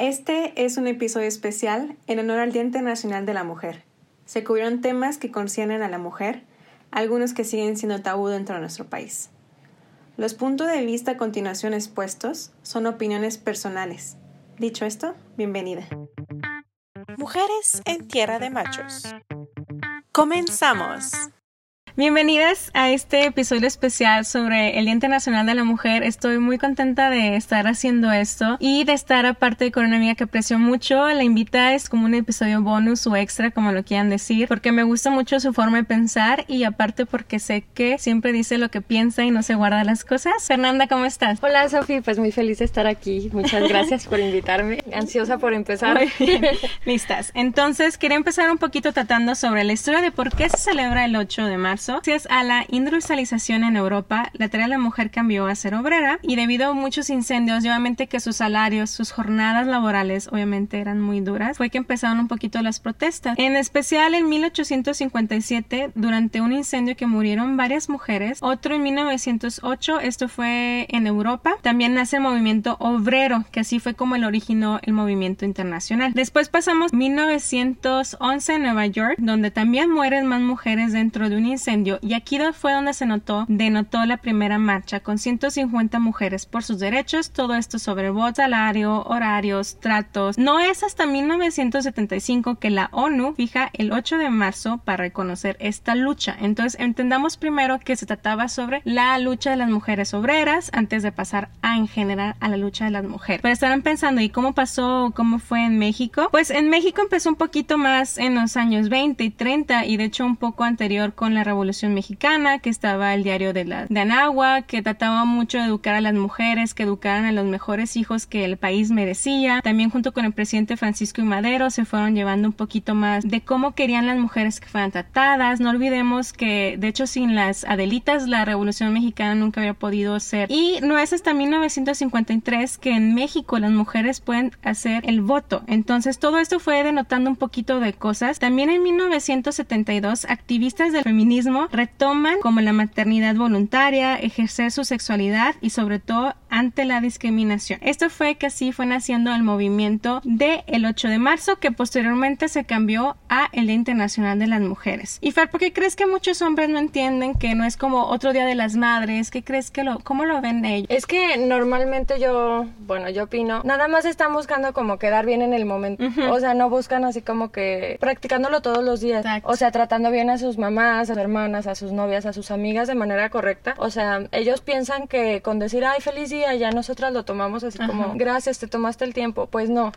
Este es un episodio especial en honor al Día Internacional de la Mujer. Se cubrieron temas que conciernen a la mujer, algunos que siguen siendo tabú dentro de nuestro país. Los puntos de vista a continuación expuestos son opiniones personales. Dicho esto, bienvenida. Mujeres en Tierra de Machos. Comenzamos. Bienvenidas a este episodio especial sobre el Día Internacional de la Mujer. Estoy muy contenta de estar haciendo esto y de estar aparte con una amiga que aprecio mucho. La invita es como un episodio bonus o extra, como lo quieran decir, porque me gusta mucho su forma de pensar y aparte porque sé que siempre dice lo que piensa y no se guarda las cosas. Fernanda, ¿cómo estás? Hola, Sofi, pues muy feliz de estar aquí. Muchas gracias por invitarme. Ansiosa por empezar. Listas. Entonces, quería empezar un poquito tratando sobre la historia de por qué se celebra el 8 de marzo Gracias a la industrialización en Europa, la tarea de la mujer cambió a ser obrera y debido a muchos incendios, obviamente que sus salarios, sus jornadas laborales obviamente eran muy duras, fue que empezaron un poquito las protestas. En especial en 1857, durante un incendio que murieron varias mujeres, otro en 1908, esto fue en Europa, también nace el movimiento obrero, que así fue como el originó el movimiento internacional. Después pasamos 1911 en Nueva York, donde también mueren más mujeres dentro de un incendio y aquí fue donde se notó, denotó la primera marcha con 150 mujeres por sus derechos, todo esto sobre voto, salario, horarios, tratos. No es hasta 1975 que la ONU fija el 8 de marzo para reconocer esta lucha. Entonces entendamos primero que se trataba sobre la lucha de las mujeres obreras antes de pasar a en general a la lucha de las mujeres. Pero estarán pensando, ¿y cómo pasó? ¿Cómo fue en México? Pues en México empezó un poquito más en los años 20 y 30 y de hecho un poco anterior con la revolución Revolución Mexicana, que estaba el diario de, la, de Anagua, que trataba mucho de educar a las mujeres, que educaran a los mejores hijos que el país merecía. También junto con el presidente Francisco y Madero se fueron llevando un poquito más de cómo querían las mujeres que fueran tratadas. No olvidemos que, de hecho, sin las Adelitas, la Revolución Mexicana nunca había podido ser. Y no es hasta 1953 que en México las mujeres pueden hacer el voto. Entonces, todo esto fue denotando un poquito de cosas. También en 1972, activistas del feminismo retoman como la maternidad voluntaria, ejercer su sexualidad y sobre todo ante la discriminación. Esto fue que así fue naciendo el movimiento del el 8 de marzo que posteriormente se cambió a el Día Internacional de las Mujeres. Y Fer, ¿por qué crees que muchos hombres no entienden que no es como otro Día de las Madres? ¿Qué crees que lo, cómo lo ven ellos? Es que normalmente yo, bueno, yo opino, nada más están buscando como quedar bien en el momento. O sea, no buscan así como que practicándolo todos los días. O sea, tratando bien a sus mamás, a sus hermanas, a sus novias, a sus amigas de manera correcta. O sea, ellos piensan que con decir, ay, feliz día, ya nosotras lo tomamos así como, gracias, te tomaste el tiempo. Pues no.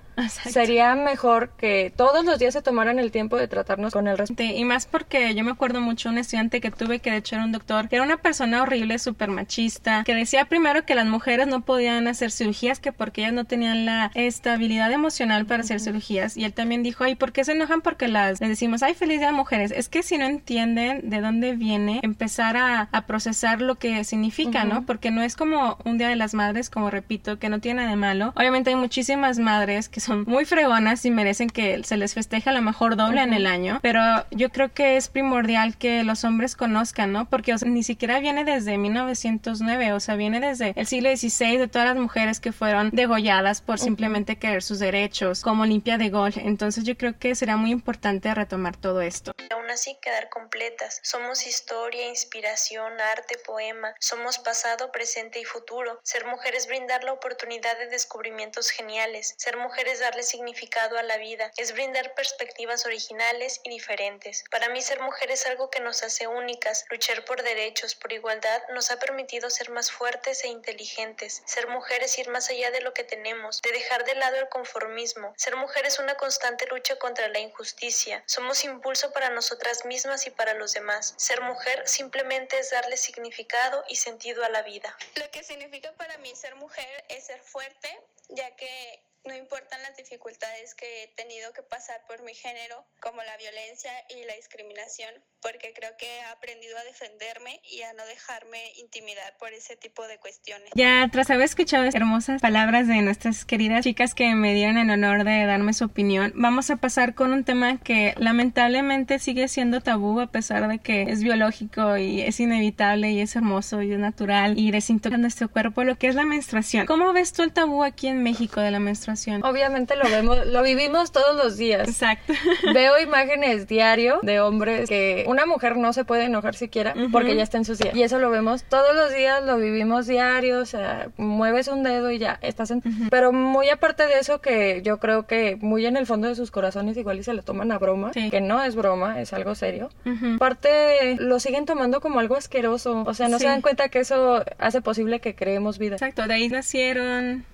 Sería mejor que todos los días se tomaran el tiempo de tratarnos con el respeto. Y más porque yo me acuerdo mucho un estudiante que tuve que de hecho era un doctor, que era una persona horrible, súper machista, que decía primero que las mujeres no podían hacer cirugías, que porque ellas no tenían la estabilidad emocional para hacer cirugías. Y él también dijo, ay, ¿por qué se enojan? Porque las les decimos, ay, feliz día mujeres. Es que si no entienden de dónde viene, empezar a, procesar lo que significa, ¿no? Porque no es como un día de las madres, como repito, que no tiene nada de malo. Obviamente hay muchísimas madres que son muy fregonas y merecen que se les festeje a lo mejor doble en el año, pero yo creo que es primordial que los hombres conozcan, ¿no? Porque ni siquiera viene desde 1909, o sea, viene desde el siglo XVI de todas las mujeres que fueron degolladas por simplemente querer sus derechos, como limpia de gol. Entonces yo creo que será muy importante retomar todo esto. Aún así quedar completas. Somos historia, inspiración, arte, poema. Somos pasado, presente y futuro. Ser mujeres brindar la oportunidad de descubrimientos geniales. Ser mujeres darle significado a la vida. Es brindar perspectivas originales y diferentes. Para mí ser mujer es algo que nos hace únicas. Luchar por derechos, por igualdad, nos ha permitido ser más fuertes e inteligentes. Ser mujer es ir más allá de lo que tenemos, de dejar de lado el conformismo. Ser mujer es una constante lucha contra la injusticia. Somos impulso para nosotras mismas y para los demás. Ser mujer simplemente es darle significado y sentido a la vida. Lo que significa para mí ser mujer es ser fuerte, ya que no importan las dificultades que he tenido que pasar por mi género, como la violencia y la discriminación, porque creo que he aprendido a defenderme y a no dejarme intimidar por ese tipo de cuestiones. Ya tras haber escuchado hermosas palabras de nuestras queridas chicas que me dieron el honor de darme su opinión, vamos a pasar con un tema que lamentablemente sigue siendo tabú a pesar de que es biológico y es inevitable y es hermoso y es natural y desintoxica nuestro cuerpo, lo que es la menstruación. ¿Cómo ves tú el tabú aquí en México de la menstruación? Obviamente lo vemos, lo vivimos todos los días. Exacto. Veo imágenes diario de hombres que una mujer no se puede enojar siquiera porque ya está en su día. Y eso lo vemos todos los días, lo vivimos diario, o sea, mueves un dedo y ya estás en... Pero muy aparte de eso que yo creo que muy en el fondo de sus corazones igual y se lo toman a broma, que no es broma, es algo serio. Aparte lo siguen tomando como algo asqueroso, o sea, no se dan cuenta que eso hace posible que creemos vida. Exacto, de ahí nacieron,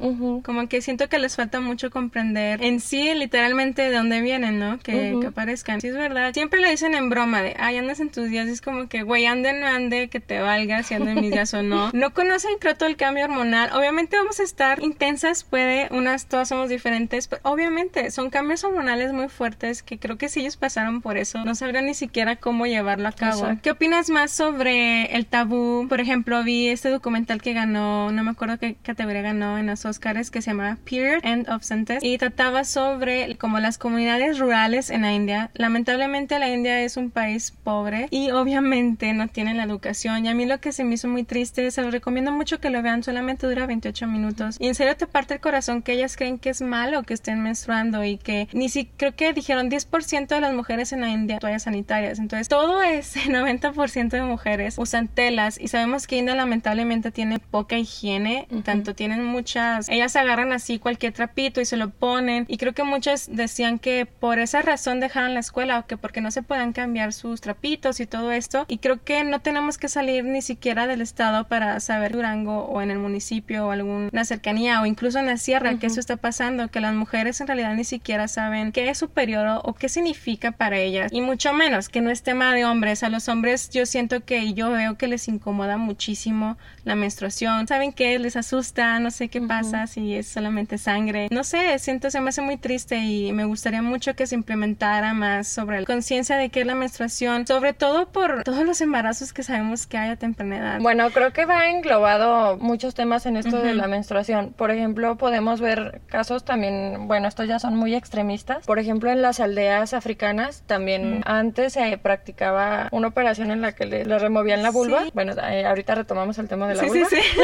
como que siento que les falta mucho comprender en sí literalmente de dónde vienen, ¿no? Que, que aparezcan. Sí, es verdad. Siempre le dicen en broma de, ay, andas en tus días, es como que, güey, ande no ande, que te valga si ando en mis días o no. No conocen, creo, todo el cambio hormonal. Obviamente vamos a estar intensas, puede, unas todas somos diferentes, pero obviamente son cambios hormonales muy fuertes que creo que si ellos pasaron por eso, no sabrían ni siquiera cómo llevarlo a cabo. ¿Qué opinas más sobre el tabú? Por ejemplo, vi este documental que ganó, no me acuerdo qué categoría ganó en los Oscars, que se llama Period End of y trataba sobre como las comunidades rurales en la India. Lamentablemente la India es un país pobre y obviamente no tienen la educación. Y a mí lo que se me hizo muy triste, se lo recomiendo mucho que lo vean, solamente dura 28 minutos. Y en serio te parte el corazón que ellas creen que es malo que estén menstruando y que ni si creo que dijeron 10% de las mujeres en la India toallas sanitarias. Entonces todo ese 90% de mujeres usan telas y sabemos que India lamentablemente tiene poca higiene, tanto tienen muchas, ellas agarran así cualquier trapito y se lo ponen y creo que muchas decían que por esa razón dejaron la escuela o que porque no se puedan cambiar sus trapitos y todo esto y creo que no tenemos que salir ni siquiera del estado para saber Durango o en el municipio o alguna cercanía o incluso en la sierra que eso está pasando, que las mujeres en realidad ni siquiera saben qué es su periodo o qué significa para ellas y mucho menos que no es tema de hombres. A los hombres yo siento que y yo veo que les incomoda muchísimo la menstruación. ¿Saben qué? Les asusta, no sé qué pasa si es solamente sangre. No sé, siento se me hace muy triste y me gustaría mucho que se implementara más sobre la conciencia de qué es la menstruación, sobre todo por todos los embarazos que sabemos que hay a temprana edad. Bueno, creo que va englobado muchos temas en esto de la menstruación. Por ejemplo, podemos ver casos también, bueno, estos ya son muy extremistas. Por ejemplo, en las aldeas africanas también antes se practicaba una operación en la que le, removían la vulva. Bueno, eh, ahorita retomamos el tema de la vulva. Sí, sí,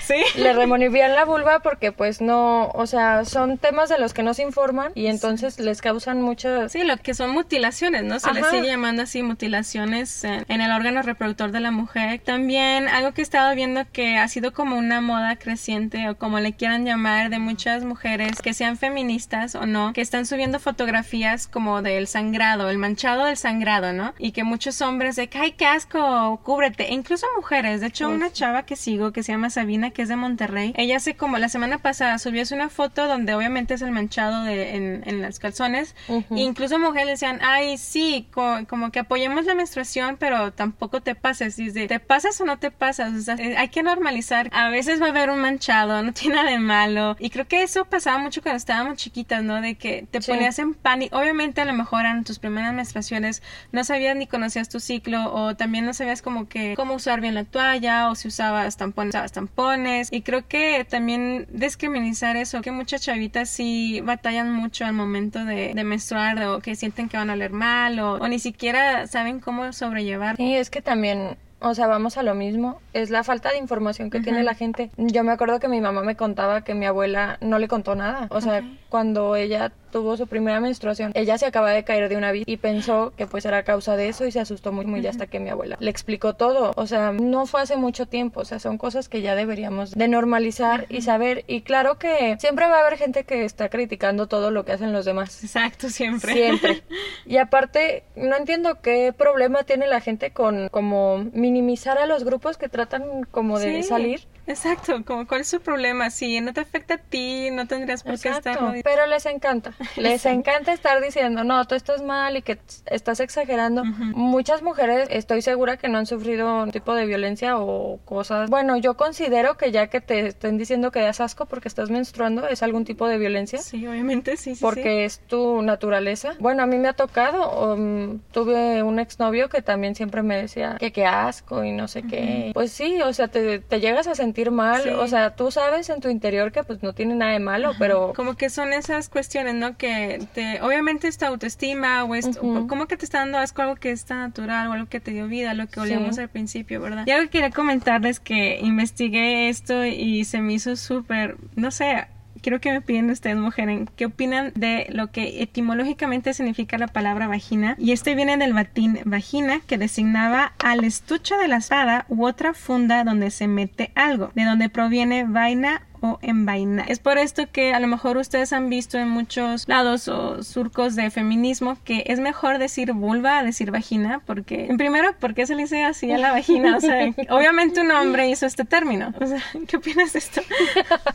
sí. Le removían la vulva porque pues no, o sea, son temas de los que no se informan y entonces les causan muchas... Sí, lo que son mutilaciones, ¿no? Se les sigue llamando así mutilaciones en, el órgano reproductor de la mujer. También algo que he estado viendo que ha sido como una moda creciente o como le quieran llamar de muchas mujeres que sean feministas o no, que están subiendo fotografías como del sangrado, el manchado del sangrado, ¿no? Y que muchos hombres de ay, qué asco, cúbrete. E incluso mujeres. De hecho, una chava que sigo que se llama Sabina, que es de Monterrey, ella hace como la semana pasada subió una foto donde obviamente es el manchado de, en, en las calzones. e incluso mujeres decían, ay, sí, como que apoyemos la menstruación, pero tampoco te pases. Dice, ¿te pasas o no te pasas? O sea, eh, hay que normalizar. A veces va a haber un manchado, no tiene nada de malo. Y creo que eso pasaba mucho cuando estábamos chiquitas, ¿no? De que te ponías en pánico. Obviamente a lo mejor eran tus primeras menstruaciones, no sabías ni conocías tu ciclo o también no sabías como que cómo usar bien la toalla o si usabas tampones, usabas tampones. Y creo que también descriminalizar eso, que muchas chavitas sí batallan mucho al momento de, menstruar o que sienten que van a oler mal o, o ni siquiera saben cómo sobrellevar. Sí, es que también o sea, vamos a lo mismo. Es la falta de información que tiene la gente. Yo me acuerdo que mi mamá me contaba que mi abuela no le contó nada. O sea, cuando ella tuvo su primera menstruación, ella se acaba de caer de una bici y pensó que pues era causa de eso y se asustó muy muy hasta que mi abuela le explicó todo. O sea, no fue hace mucho tiempo, o sea, son cosas que ya deberíamos de normalizar y saber y claro que siempre va a haber gente que está criticando todo lo que hacen los demás. Exacto, siempre. Siempre. Y aparte, no entiendo qué problema tiene la gente con como minimizar a los grupos que tratan como de salir. Exacto, como cuál es su problema, si no te afecta a ti, no tendrías por qué estar. Pero les encanta, les encanta estar diciendo, no, tú estás mal y que estás exagerando. Muchas mujeres estoy segura que no han sufrido un tipo de violencia o cosas. Bueno, yo considero que ya que te estén diciendo que das asco porque estás menstruando es algún tipo de violencia. Sí, obviamente sí. sí porque es tu naturaleza. Bueno, a mí me ha tocado, um, tuve un exnovio que también siempre me decía que qué asco y no sé qué. Pues sí, o sea, te, te llegas a sentir mal, o sea, tú sabes en tu interior que pues no tiene nada de malo, pero... Como que son esas cuestiones, ¿no? Que te, obviamente esta autoestima o esto, como que te está dando asco algo que está natural o algo que te dio vida, lo que olíamos al principio, ¿verdad? Y algo que quería comentarles que investigué esto y se me hizo súper, no sé, quiero que me piden ustedes, mujeres, qué opinan de lo que etimológicamente significa la palabra vagina. Y este viene del latín vagina, que designaba al estuche de la espada u otra funda donde se mete algo, de donde proviene vaina o vaina. Es por esto que a lo mejor ustedes han visto en muchos lados o surcos de feminismo que es mejor decir vulva a decir vagina porque, en primero, ¿por qué se le dice así a la vagina? O sea, obviamente un hombre hizo este término. O sea, ¿qué opinas de esto?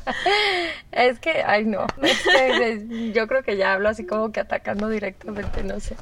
es que, ay no, yo creo que ya hablo así como que atacando directamente, no sé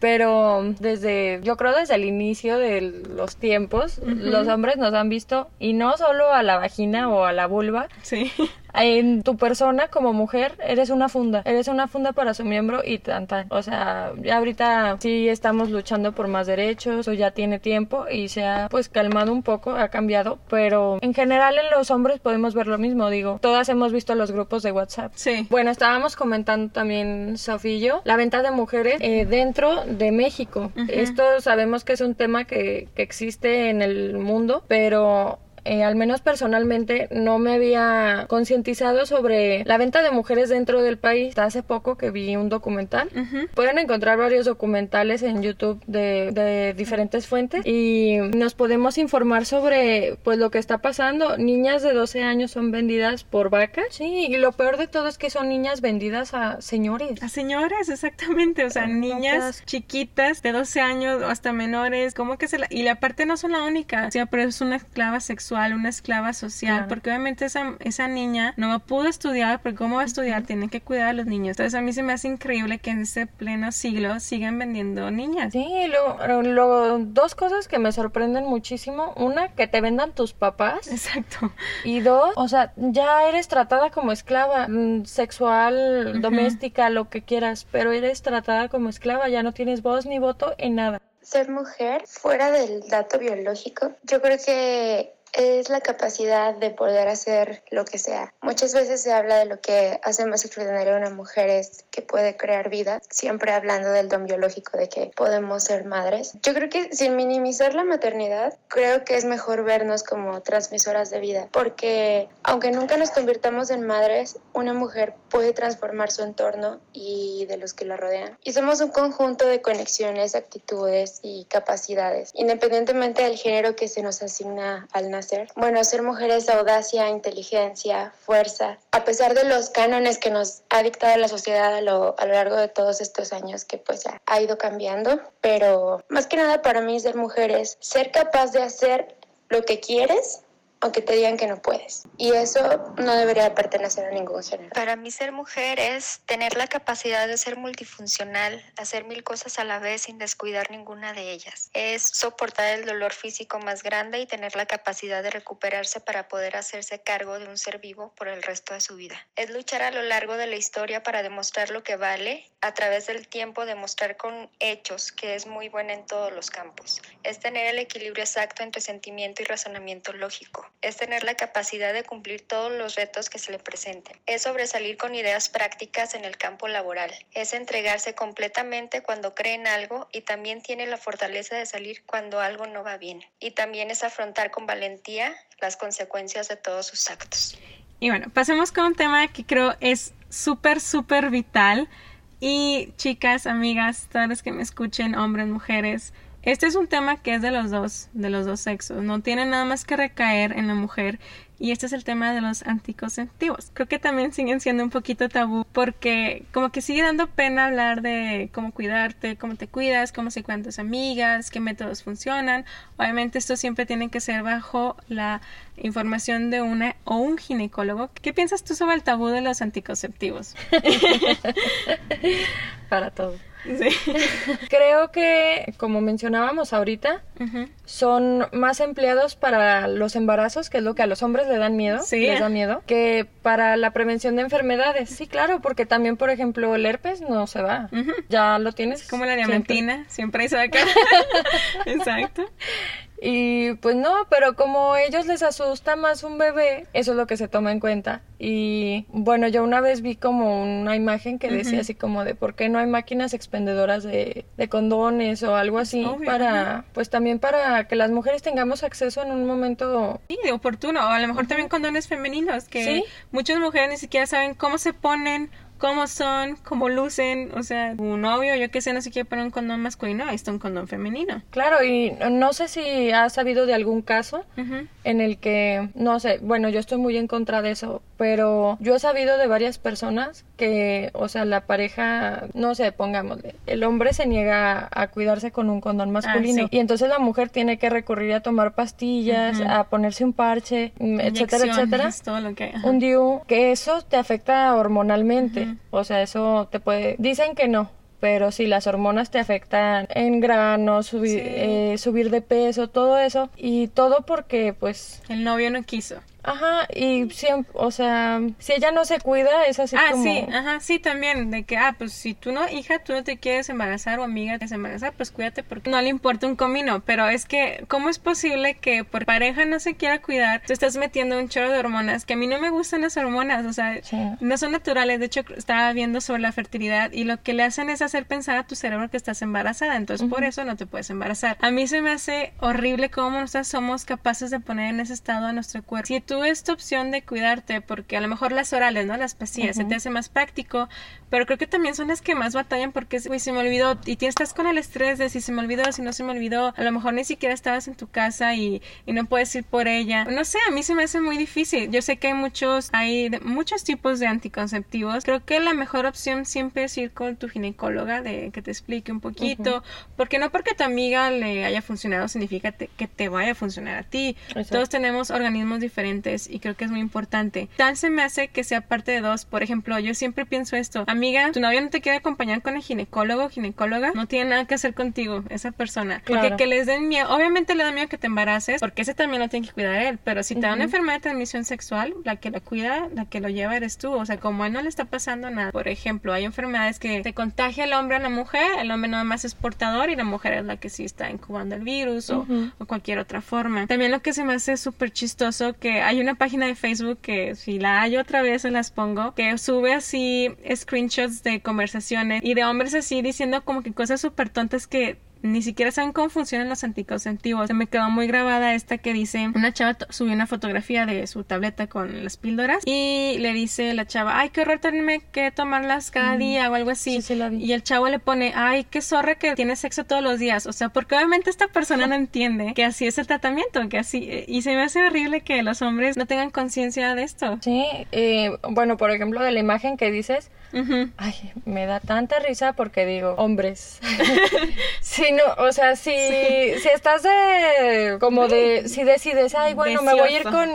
pero desde, yo creo desde el inicio de los tiempos, los hombres nos han visto, y no solo a la vagina o a la vulva, sí en tu persona como mujer eres una funda, eres una funda para su miembro y tan tan. O sea, ya ahorita sí estamos luchando por más derechos o ya tiene tiempo y se ha pues calmado un poco, ha cambiado, pero en general en los hombres podemos ver lo mismo, digo, todas hemos visto los grupos de WhatsApp. Sí. Bueno, estábamos comentando también Sofía y yo, la venta de mujeres eh, dentro de México. Esto sabemos que es un tema que, que existe en el mundo, pero eh, al menos personalmente, no me había concientizado sobre la venta de mujeres dentro del país. Hasta hace poco que vi un documental. Pueden encontrar varios documentales en YouTube de, de, diferentes fuentes y nos podemos informar sobre pues lo que está pasando. Niñas de 12 años son vendidas por vacas. Sí, y lo peor de todo es que son niñas vendidas a señores. A señores, exactamente. O sea, niñas chiquitas de 12 años o hasta menores. ¿Cómo que se la... Y la parte no son la única. O sea, pero es una esclava sexual una esclava social, porque obviamente esa, esa niña no pudo estudiar, porque ¿cómo va a estudiar? Tiene que cuidar a los niños. Entonces a mí se me hace increíble que en este pleno siglo sigan vendiendo niñas. Sí, lo, dos cosas que me sorprenden muchísimo. Una, que te vendan tus papás. Exacto. Y dos, o sea, ya eres tratada como esclava, mm, sexual, doméstica, lo que quieras, pero eres tratada como esclava, ya no tienes voz ni voto en nada. Ser mujer, fuera del dato biológico, yo creo que es la capacidad de poder hacer lo que sea. Muchas veces se habla de lo que hace más extraordinario a una mujer es que puede crear vida, siempre hablando del don biológico de que podemos ser madres. Yo creo que sin minimizar la maternidad, creo que es mejor vernos como transmisoras de vida, porque aunque nunca nos convirtamos en madres, una mujer puede transformar su entorno y de los que la rodean. Y somos un conjunto de conexiones, actitudes y capacidades, independientemente del género que se nos asigna al nacer bueno, ser mujeres audacia, inteligencia, fuerza, a pesar de los cánones que nos ha dictado la sociedad a lo, a lo largo de todos estos años que pues ya ha ido cambiando, pero más que nada para mí ser mujer es ser capaz de hacer lo que quieres aunque te digan que no puedes. Y eso no debería pertenecer a ningún género. Para mí ser mujer es tener la capacidad de ser multifuncional, hacer mil cosas a la vez sin descuidar ninguna de ellas. Es soportar el dolor físico más grande y tener la capacidad de recuperarse para poder hacerse cargo de un ser vivo por el resto de su vida. Es luchar a lo largo de la historia para demostrar lo que vale, a través del tiempo demostrar con hechos que es muy buena en todos los campos. Es tener el equilibrio exacto entre sentimiento y razonamiento lógico es tener la capacidad de cumplir todos los retos que se le presenten, es sobresalir con ideas prácticas en el campo laboral, es entregarse completamente cuando cree en algo y también tiene la fortaleza de salir cuando algo no va bien, y también es afrontar con valentía las consecuencias de todos sus actos. Y bueno, pasemos con un tema que creo es súper, súper vital. Y chicas, amigas, todas las que me escuchen, hombres, mujeres, este es un tema que es de los dos, de los dos sexos. No tiene nada más que recaer en la mujer. Y este es el tema de los anticonceptivos. Creo que también siguen siendo un poquito tabú porque como que sigue dando pena hablar de cómo cuidarte, cómo te cuidas, cómo se cuidan tus amigas, qué métodos funcionan. Obviamente esto siempre tiene que ser bajo la información de una o un ginecólogo. ¿Qué piensas tú sobre el tabú de los anticonceptivos? Para todo. Creo que, como mencionábamos ahorita, son más empleados para los embarazos, que es lo que a los hombres le dan miedo, les da miedo, que para la prevención de enfermedades. Sí, claro, porque también, por ejemplo, el herpes no se va. Ya lo tienes. como la diamantina, siempre, siempre se acá. Exacto. Y pues no, pero como a ellos les asusta más un bebé, eso es lo que se toma en cuenta. Y bueno, yo una vez vi como una imagen que decía así como de por qué no hay máquinas expendedoras de, de condones o algo así para, pues también para que las mujeres tengamos acceso en un momento... Sí, oportuno, o a lo mejor también condones femeninos, que muchas mujeres ni siquiera saben cómo se ponen cómo son, cómo lucen, o sea, un novio, yo que sé, no se quiere poner un condón masculino, ahí está un condón femenino. Claro, y no sé si has sabido de algún caso en el que, no sé, bueno, yo estoy muy en contra de eso, pero yo he sabido de varias personas que, o sea, la pareja, no sé, pongámosle, el hombre se niega a, cuidarse con un condón masculino ah, y entonces la mujer tiene que recurrir a tomar pastillas, a ponerse un parche, mm, etcétera, etcétera. Todo lo que, un DIU, que eso te afecta hormonalmente. O sea, eso te puede... Dicen que no, pero si las hormonas te afectan en grano, subir, eh, subir de peso, todo eso. Y todo porque, pues... El novio no quiso. Ajá, y siempre, o sea, si ella no se cuida, es así ah, como... sí, ajá, sí, también, de que, ah, pues si tú no, hija, tú no te quieres embarazar o amiga te quieres embarazar, pues cuídate porque no le importa un comino, pero es que, ¿cómo es posible que por pareja no se quiera cuidar, tú estás metiendo un chorro de hormonas, que a mí no me gustan las hormonas, o sea, no son naturales, de hecho, estaba viendo sobre la fertilidad y lo que le hacen es hacer pensar a tu cerebro que estás embarazada, entonces por eso no te puedes embarazar. A mí se me hace horrible cómo nosotros somos capaces de poner en ese estado a nuestro cuerpo. Si tú esta opción de cuidarte, porque a lo mejor las orales, ¿no? Las pastillas, se te hace más práctico, pero creo que también son las que más batallan porque, uy, se me olvidó, y tienes, estás con el estrés de si se me olvidó, si no se me olvidó, a lo mejor ni siquiera estabas en tu casa y, y no puedes ir por ella. No sé, a mí se me hace muy difícil. Yo sé que hay muchos, hay muchos tipos de anticonceptivos. Creo que la mejor opción siempre es ir con tu ginecóloga de que te explique un poquito, porque no porque tu amiga le haya funcionado significa que te vaya a funcionar a ti. Todos tenemos organismos diferentes y creo que es muy importante. Tal se me hace que sea parte de dos. Por ejemplo, yo siempre pienso esto. Amiga, tu novio no te quiere acompañar con el ginecólogo ginecóloga, no tiene nada que hacer contigo, esa persona. Porque que les den miedo, obviamente le da miedo que te embaraces, porque ese también lo tiene que cuidar él. Pero si te da una enfermedad de transmisión sexual, la que lo cuida, la que lo lleva eres tú. O sea, como a él no le está pasando nada. Por ejemplo, hay enfermedades que se contagia el hombre a la mujer, el hombre nada más es portador y la mujer es la que sí está incubando el virus o, o cualquier otra forma. También lo que se me hace súper chistoso que hay una página de Facebook que si la hay otra vez se las pongo, que sube así screenshots de conversaciones y de hombres así diciendo como que cosas súper tontas que ni siquiera saben cómo funcionan los anticonceptivos. Se me quedó muy grabada esta que dice, una chava subió una fotografía de su tableta con las píldoras y le dice la chava, ay, qué horror tenerme que tomarlas cada día o algo así. Y el chavo le pone, ay, qué zorra que tiene sexo todos los días. O sea, porque obviamente esta persona no entiende que así es el tratamiento, que así, y se me hace horrible que los hombres no tengan conciencia de esto. Sí, eh, bueno, por ejemplo, de la imagen que dices, ay, me da tanta risa porque digo, hombres. sí, no, o sea, si, si estás de, como de, si decides, ay, bueno, me voy a ir con,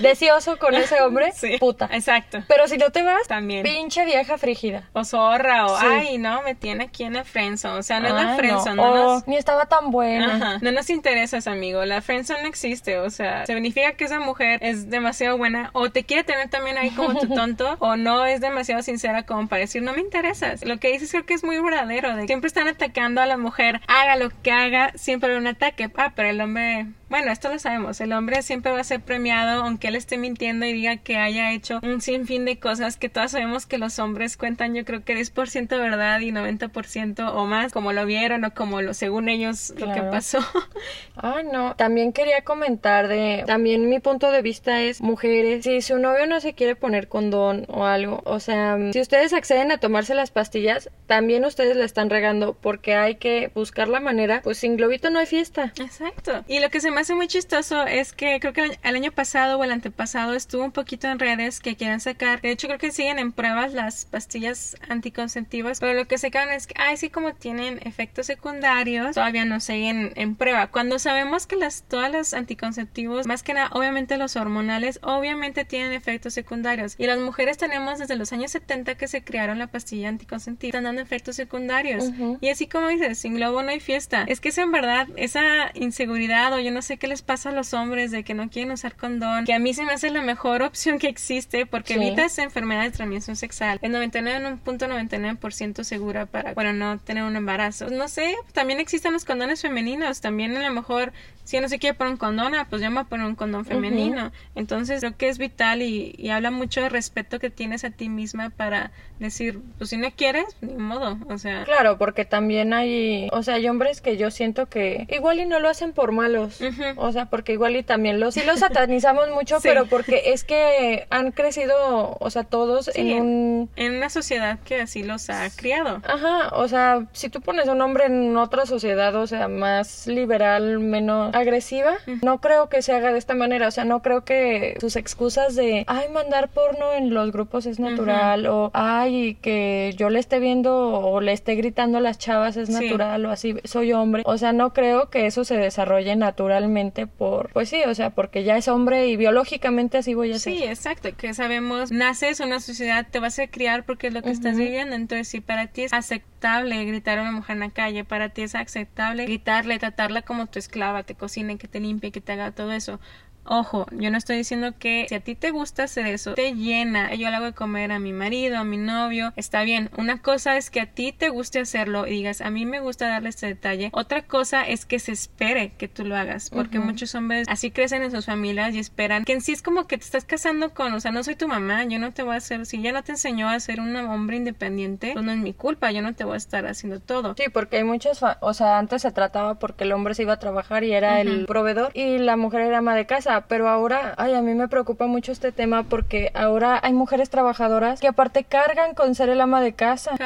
deseoso con ese hombre, puta. Exacto. Pero si no te vas, también. Pinche vieja frígida. O zorra, o, ay, no, me tiene aquí en la friendzone. O sea, no es la friendzone, no, Ni estaba tan buena. No nos interesa amigo. La friendzone no existe. O sea, significa que esa mujer es demasiado buena, o te quiere tener también ahí como tu tonto, o no es demasiado sincera como para decir, no me interesas. Lo que dices creo que es muy verdadero, de siempre están atacando a la mujer haga lo que haga, siempre hay un ataque. Ah, pero el hombre bueno, esto lo sabemos, el hombre siempre va a ser premiado aunque él esté mintiendo y diga que haya hecho un sinfín de cosas que todas sabemos que los hombres cuentan yo creo que 10% verdad y 90% o más como lo vieron o como lo según ellos lo que pasó. Ay, no, también quería comentar de también mi punto de vista es mujeres, si su novio no se quiere poner condón o algo, o sea, si ustedes acceden a tomarse las pastillas, también ustedes la están regando porque hay que buscar la manera, pues sin globito no hay fiesta. Exacto. Y lo que se me hace muy chistoso es que creo que el año pasado o el antepasado estuvo un poquito en redes que quieren sacar. De hecho, creo que siguen en pruebas las pastillas anticonceptivas, pero lo que sacaron es que, ay, sí, como tienen efectos secundarios, todavía no siguen en prueba. Cuando sabemos que las, todas los anticonceptivos, más que nada, obviamente los hormonales, obviamente tienen efectos secundarios. Y las mujeres tenemos desde los años 70 que se se crearon la pastilla anticonceptiva están dando efectos secundarios. Y así como dices, sin globo no hay fiesta. Es que es en verdad esa inseguridad o yo no sé qué les pasa a los hombres de que no quieren usar condón, que a mí se me hace la mejor opción que existe porque evita esa enfermedad de transmisión sexual. El 99.99% segura para, bueno, no tener un embarazo. No sé, también existen los condones femeninos. También a lo mejor si no se quiere poner un condón, ah, pues llama a poner un condón femenino. Entonces creo que es vital y, y, habla mucho del respeto que tienes a ti misma para decir, pues si no quieres, ni modo, o sea. Claro, porque también hay, o sea, hay hombres que yo siento que igual y no lo hacen por malos, o sea, porque igual y también los, sí los satanizamos mucho, pero porque es que han crecido, o sea, todos en un... En una sociedad que así los ha criado. Ajá, o sea, si tú pones un hombre en otra sociedad, o sea, más liberal, menos agresiva, no creo que se haga de esta manera, o sea, no creo que sus excusas de, ay, mandar porno en los grupos es natural, o, ay, que yo le esté viendo o le esté gritando a las chavas es natural, o así, soy hombre, o sea, no creo que eso se desarrolle naturalmente por, pues sí, o sea, porque ya es hombre y biológicamente así voy a ser. Sí, exacto, que sabemos, naces en una sociedad, te vas a criar porque es lo que estás viviendo, entonces si para ti es aceptable gritar a una mujer en la calle, para ti es aceptable gritarle, tratarla como tu esclava, te cocine, que te limpie, que te haga todo eso. Ojo, yo no estoy diciendo que si a ti te gusta hacer eso, te llena, yo le hago de comer a mi marido, a mi novio, está bien. Una cosa es que a ti te guste hacerlo y digas, a mí me gusta darle este detalle. Otra cosa es que se espere que tú lo hagas, porque muchos hombres así crecen en sus familias y esperan que en sí es como que te estás casando con, o sea, no soy tu mamá, yo no te voy a hacer, si ya no te enseñó a ser un hombre independiente, pues no es mi culpa, yo no te voy a estar haciendo todo. Sí, porque hay muchas, o sea, antes se trataba porque el hombre se iba a trabajar y era el proveedor y la mujer era ama de casa pero ahora, ay, a mí me preocupa mucho este tema porque ahora hay mujeres trabajadoras que aparte cargan con ser el ama de casa,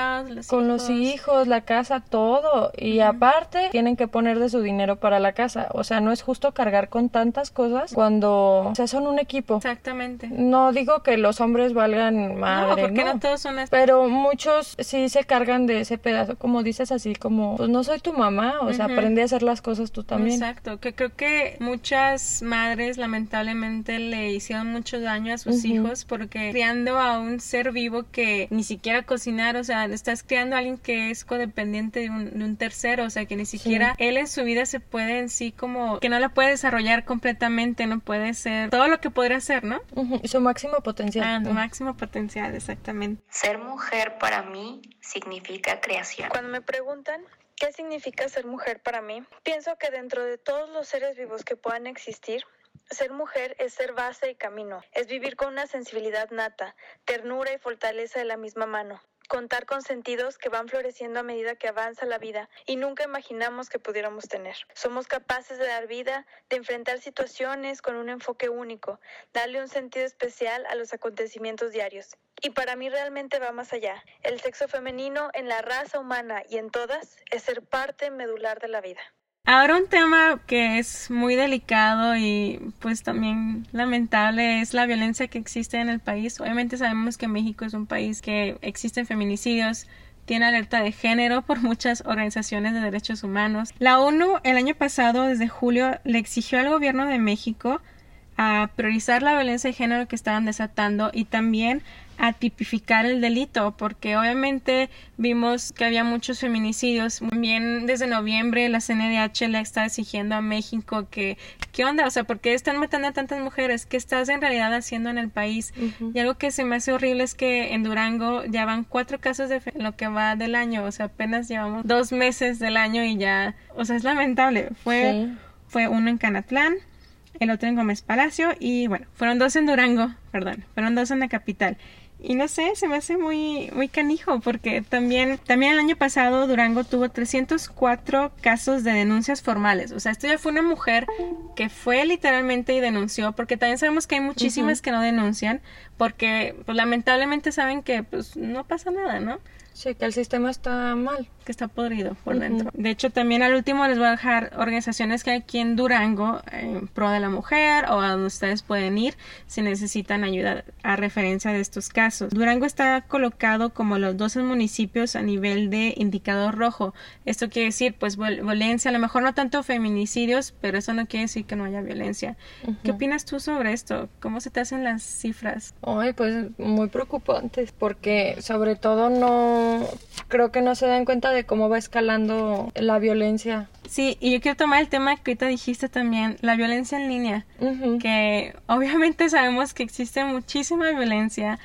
con los hijos, la casa, todo, y aparte tienen que poner de su dinero para la casa. O sea, no es justo cargar con tantas cosas cuando, o sea, son un equipo. Exactamente. No digo que los hombres valgan madre, no, porque no, todos son Pero muchos sí se cargan de ese pedazo, como dices así, como, pues no soy tu mamá, o sea, aprende a hacer las cosas tú también. Exacto, que creo que muchas madres, lamentablemente le hicieron mucho daño a sus hijos porque criando a un ser vivo que ni siquiera cocinar, o sea, estás criando a alguien que es codependiente de un, tercero, o sea, que ni siquiera él en su vida se puede en sí como que no la puede desarrollar completamente, no puede ser todo lo que podría ser, ¿no? Su máximo potencial. Ah, su máximo potencial, exactamente. Ser mujer para mí significa creación. Cuando me preguntan ¿Qué significa ser mujer para mí? Pienso que dentro de todos los seres vivos que puedan existir, ser mujer es ser base y camino, es vivir con una sensibilidad nata, ternura y fortaleza de la misma mano, contar con sentidos que van floreciendo a medida que avanza la vida y nunca imaginamos que pudiéramos tener. Somos capaces de dar vida, de enfrentar situaciones con un enfoque único, darle un sentido especial a los acontecimientos diarios. Y para mí realmente va más allá. El sexo femenino en la raza humana y en todas es ser parte medular de la vida. Ahora un tema que es muy delicado y pues también lamentable es la violencia que existe en el país. Obviamente sabemos que México es un país que existen feminicidios, tiene alerta de género por muchas organizaciones de derechos humanos. La ONU el año pasado, desde julio, le exigió al gobierno de México a priorizar la violencia de género que estaban desatando y también a tipificar el delito, porque obviamente vimos que había muchos feminicidios. Bien, desde noviembre la CNDH le está exigiendo a México que, ¿qué onda? O sea, ¿por qué están matando a tantas mujeres? ¿Qué estás en realidad haciendo en el país? Y algo que se me hace horrible es que en Durango ya van cuatro casos de lo que va del año, o sea, apenas llevamos dos meses del año y ya, o sea, es lamentable. Fue, fue uno en Canatlán, el otro en Gómez Palacio y bueno, fueron dos en Durango, perdón, fueron dos en la capital. Y no sé, se me hace muy, muy canijo porque también, también el año pasado Durango tuvo 304 casos de denuncias formales. O sea, esto ya fue una mujer que fue literalmente y denunció porque también sabemos que hay muchísimas que no denuncian porque pues, lamentablemente saben que pues no pasa nada, ¿no? Sí, que el sistema está mal. Que está podrido por dentro. De hecho, también al último les voy a dejar organizaciones que hay aquí en Durango en pro de la mujer o a donde ustedes pueden ir si necesitan ayuda a referencia de estos casos. Durango está colocado como los 12 municipios a nivel de indicador rojo. Esto quiere decir, pues, violencia, a lo mejor no tanto feminicidios, pero eso no quiere decir que no haya violencia. ¿Qué opinas tú sobre esto? ¿Cómo se te hacen las cifras? Ay, pues muy preocupantes, porque sobre todo no creo que no se dan cuenta de cómo va escalando la violencia. Sí, y yo quiero tomar el tema que ahorita dijiste también, la violencia en línea, que obviamente sabemos que existe muchísima violencia,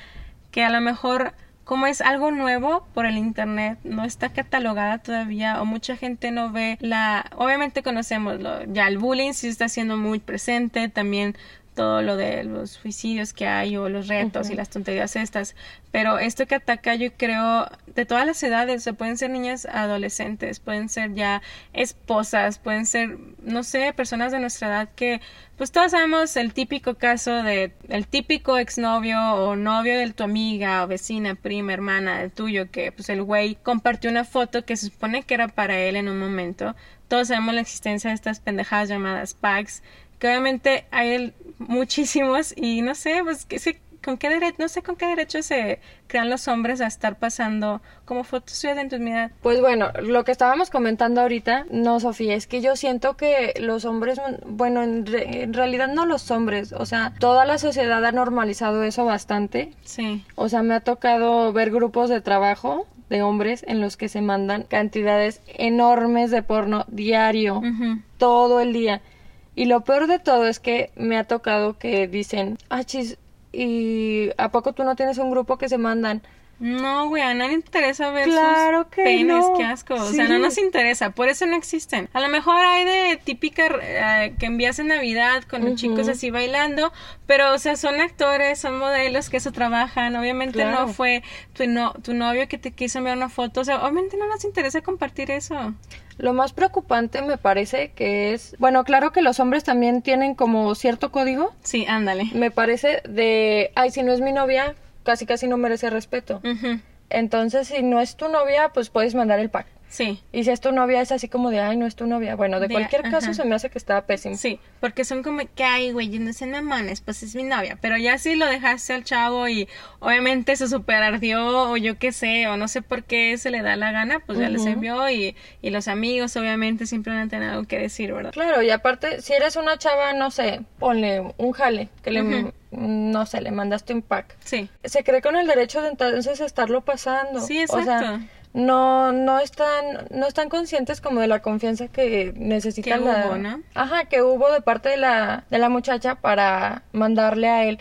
que a lo mejor como es algo nuevo por el internet, no está catalogada todavía o mucha gente no ve la, obviamente conocemos ya el bullying sí está siendo muy presente, también todo lo de los suicidios que hay o los retos y las tonterías estas, pero esto que ataca yo creo de todas las edades, o pueden ser niñas adolescentes, pueden ser ya esposas, pueden ser, no sé, personas de nuestra edad que, pues todos sabemos el típico caso de el típico exnovio o novio de tu amiga o vecina, prima, hermana, el tuyo, que pues el güey compartió una foto que se supone que era para él en un momento. Todos sabemos la existencia de estas pendejadas llamadas packs que obviamente hay muchísimos y no sé, pues que con qué derecho, no sé con qué derecho se crean los hombres a estar pasando como fotos de intimidad. Pues bueno, lo que estábamos comentando ahorita, no Sofía, es que yo siento que los hombres, bueno, en, en, realidad no los hombres, o sea, toda la sociedad ha normalizado eso bastante. Sí. O sea, me ha tocado ver grupos de trabajo de hombres en los que se mandan cantidades enormes de porno diario, todo el día. Y lo peor de todo es que me ha tocado que dicen, ah, chis, ¿y a poco tú no tienes un grupo que se mandan? No, güey, a nadie le interesa ver claro sus que penes, qué asco. O sea, no nos interesa, por eso no existen. A lo mejor hay de típica eh, que envías en Navidad con los chicos así bailando, pero, o sea, son actores, son modelos que eso trabajan. Obviamente no fue tu, no, tu novio que te quiso enviar una foto. O sea, obviamente no nos interesa compartir eso. Lo más preocupante me parece que es, bueno, claro que los hombres también tienen como cierto código. Sí, ándale. Me parece de, ay, si no es mi novia, casi casi no merece respeto. Entonces, si no es tu novia, pues puedes mandar el pack. Sí. Y si es tu novia, es así como de, ay, no es tu novia. Bueno, de, cualquier caso se me hace que estaba pésimo. Sí, porque son como que, ay, güey, yo no sé, no manes, pues es mi novia. Pero ya si lo dejaste al chavo y obviamente se super ardió o yo qué sé, o no sé por qué se le da la gana, pues ya les envió y, y los amigos obviamente siempre van a tener algo que decir, ¿verdad? Claro, y aparte, si eres una chava, no sé, ponle un jale, que le, no sé, le mandaste un pack. Sí. Se cree con el derecho de entonces estarlo pasando. Sí, exacto no no están no están conscientes como de la confianza que necesitan que hubo, ¿no? ajá que hubo de parte de la de la muchacha para mandarle a él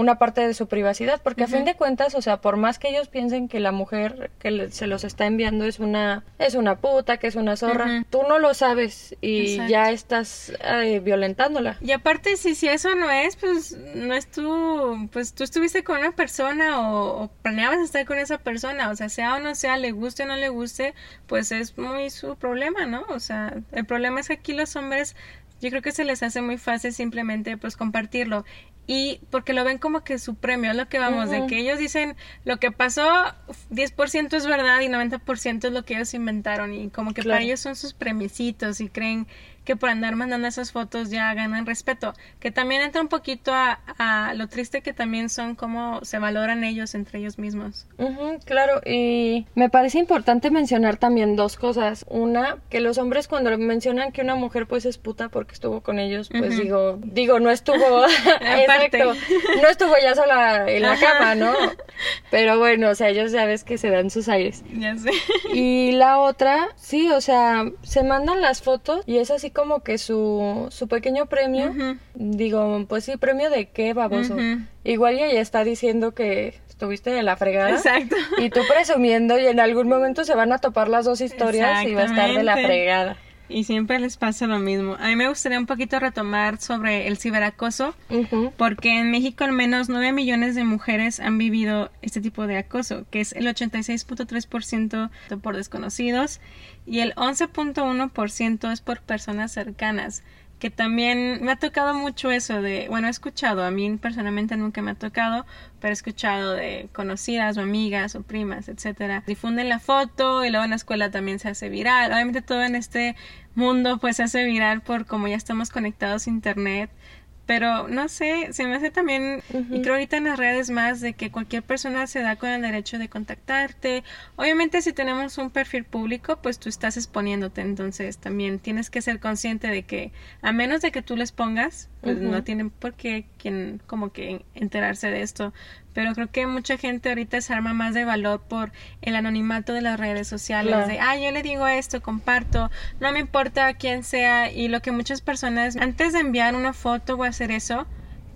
una parte de su privacidad, porque a fin de cuentas, o sea, por más que ellos piensen que la mujer que se los está enviando es una es una puta, que es una zorra, tú no lo sabes y ya estás eh, violentándola. Y aparte si si eso no es, pues no es tú, pues tú estuviste con una persona o, o, planeabas estar con esa persona, o sea, sea o no sea, le guste o no le guste, pues es muy su problema, ¿no? O sea, el problema es que aquí los hombres yo creo que se les hace muy fácil simplemente pues compartirlo y porque lo ven como que su premio, es lo que vamos, de que ellos dicen lo que pasó 10% es verdad y 90% es lo que ellos inventaron y como que para ellos son sus premiecitos y creen que por andar mandando esas fotos ya ganan respeto, que también entra un poquito a, a lo triste que también son cómo se valoran ellos entre ellos mismos. claro, y me parece importante mencionar también dos cosas. Una, que los hombres cuando mencionan que una mujer pues es puta porque estuvo con ellos, pues digo, digo, no estuvo, exacto, no estuvo ya sola en la cama, ¿no? Pero bueno, o sea, ellos ya ves que se dan sus aires. Ya sé. Y la otra, sí, o sea, se mandan las fotos y es así como que su, su pequeño premio, digo, pues sí, premio de qué, baboso. Igual ella está diciendo que estuviste de la fregada. Exacto. Y tú presumiendo y en algún momento se van a topar las dos historias y va a estar de la fregada. Y siempre les pasa lo mismo. A mí me gustaría un poquito retomar sobre el ciberacoso, porque en México al menos 9 millones de mujeres han vivido este tipo de acoso, que es el 86.3% por desconocidos y el 11.1% es por personas cercanas que también me ha tocado mucho eso de, bueno, he escuchado, a mí personalmente nunca me ha tocado, pero he escuchado de conocidas o amigas o primas, etcétera, difunden la foto y luego en la escuela también se hace viral. Obviamente todo en este mundo pues se hace viral por como ya estamos conectados a internet pero no sé, se me hace también, y creo ahorita en las redes más, de que cualquier persona se da con el derecho de contactarte. Obviamente si tenemos un perfil público, pues tú estás exponiéndote, entonces también tienes que ser consciente de que a menos de que tú les pongas, pues no tienen por qué quien como que enterarse de esto. Pero creo que mucha gente ahorita se arma más de valor por el anonimato de las redes sociales, de, ah, yo le digo esto, comparto, no me importa quién sea, y lo que muchas personas, antes de enviar una foto o hacer eso,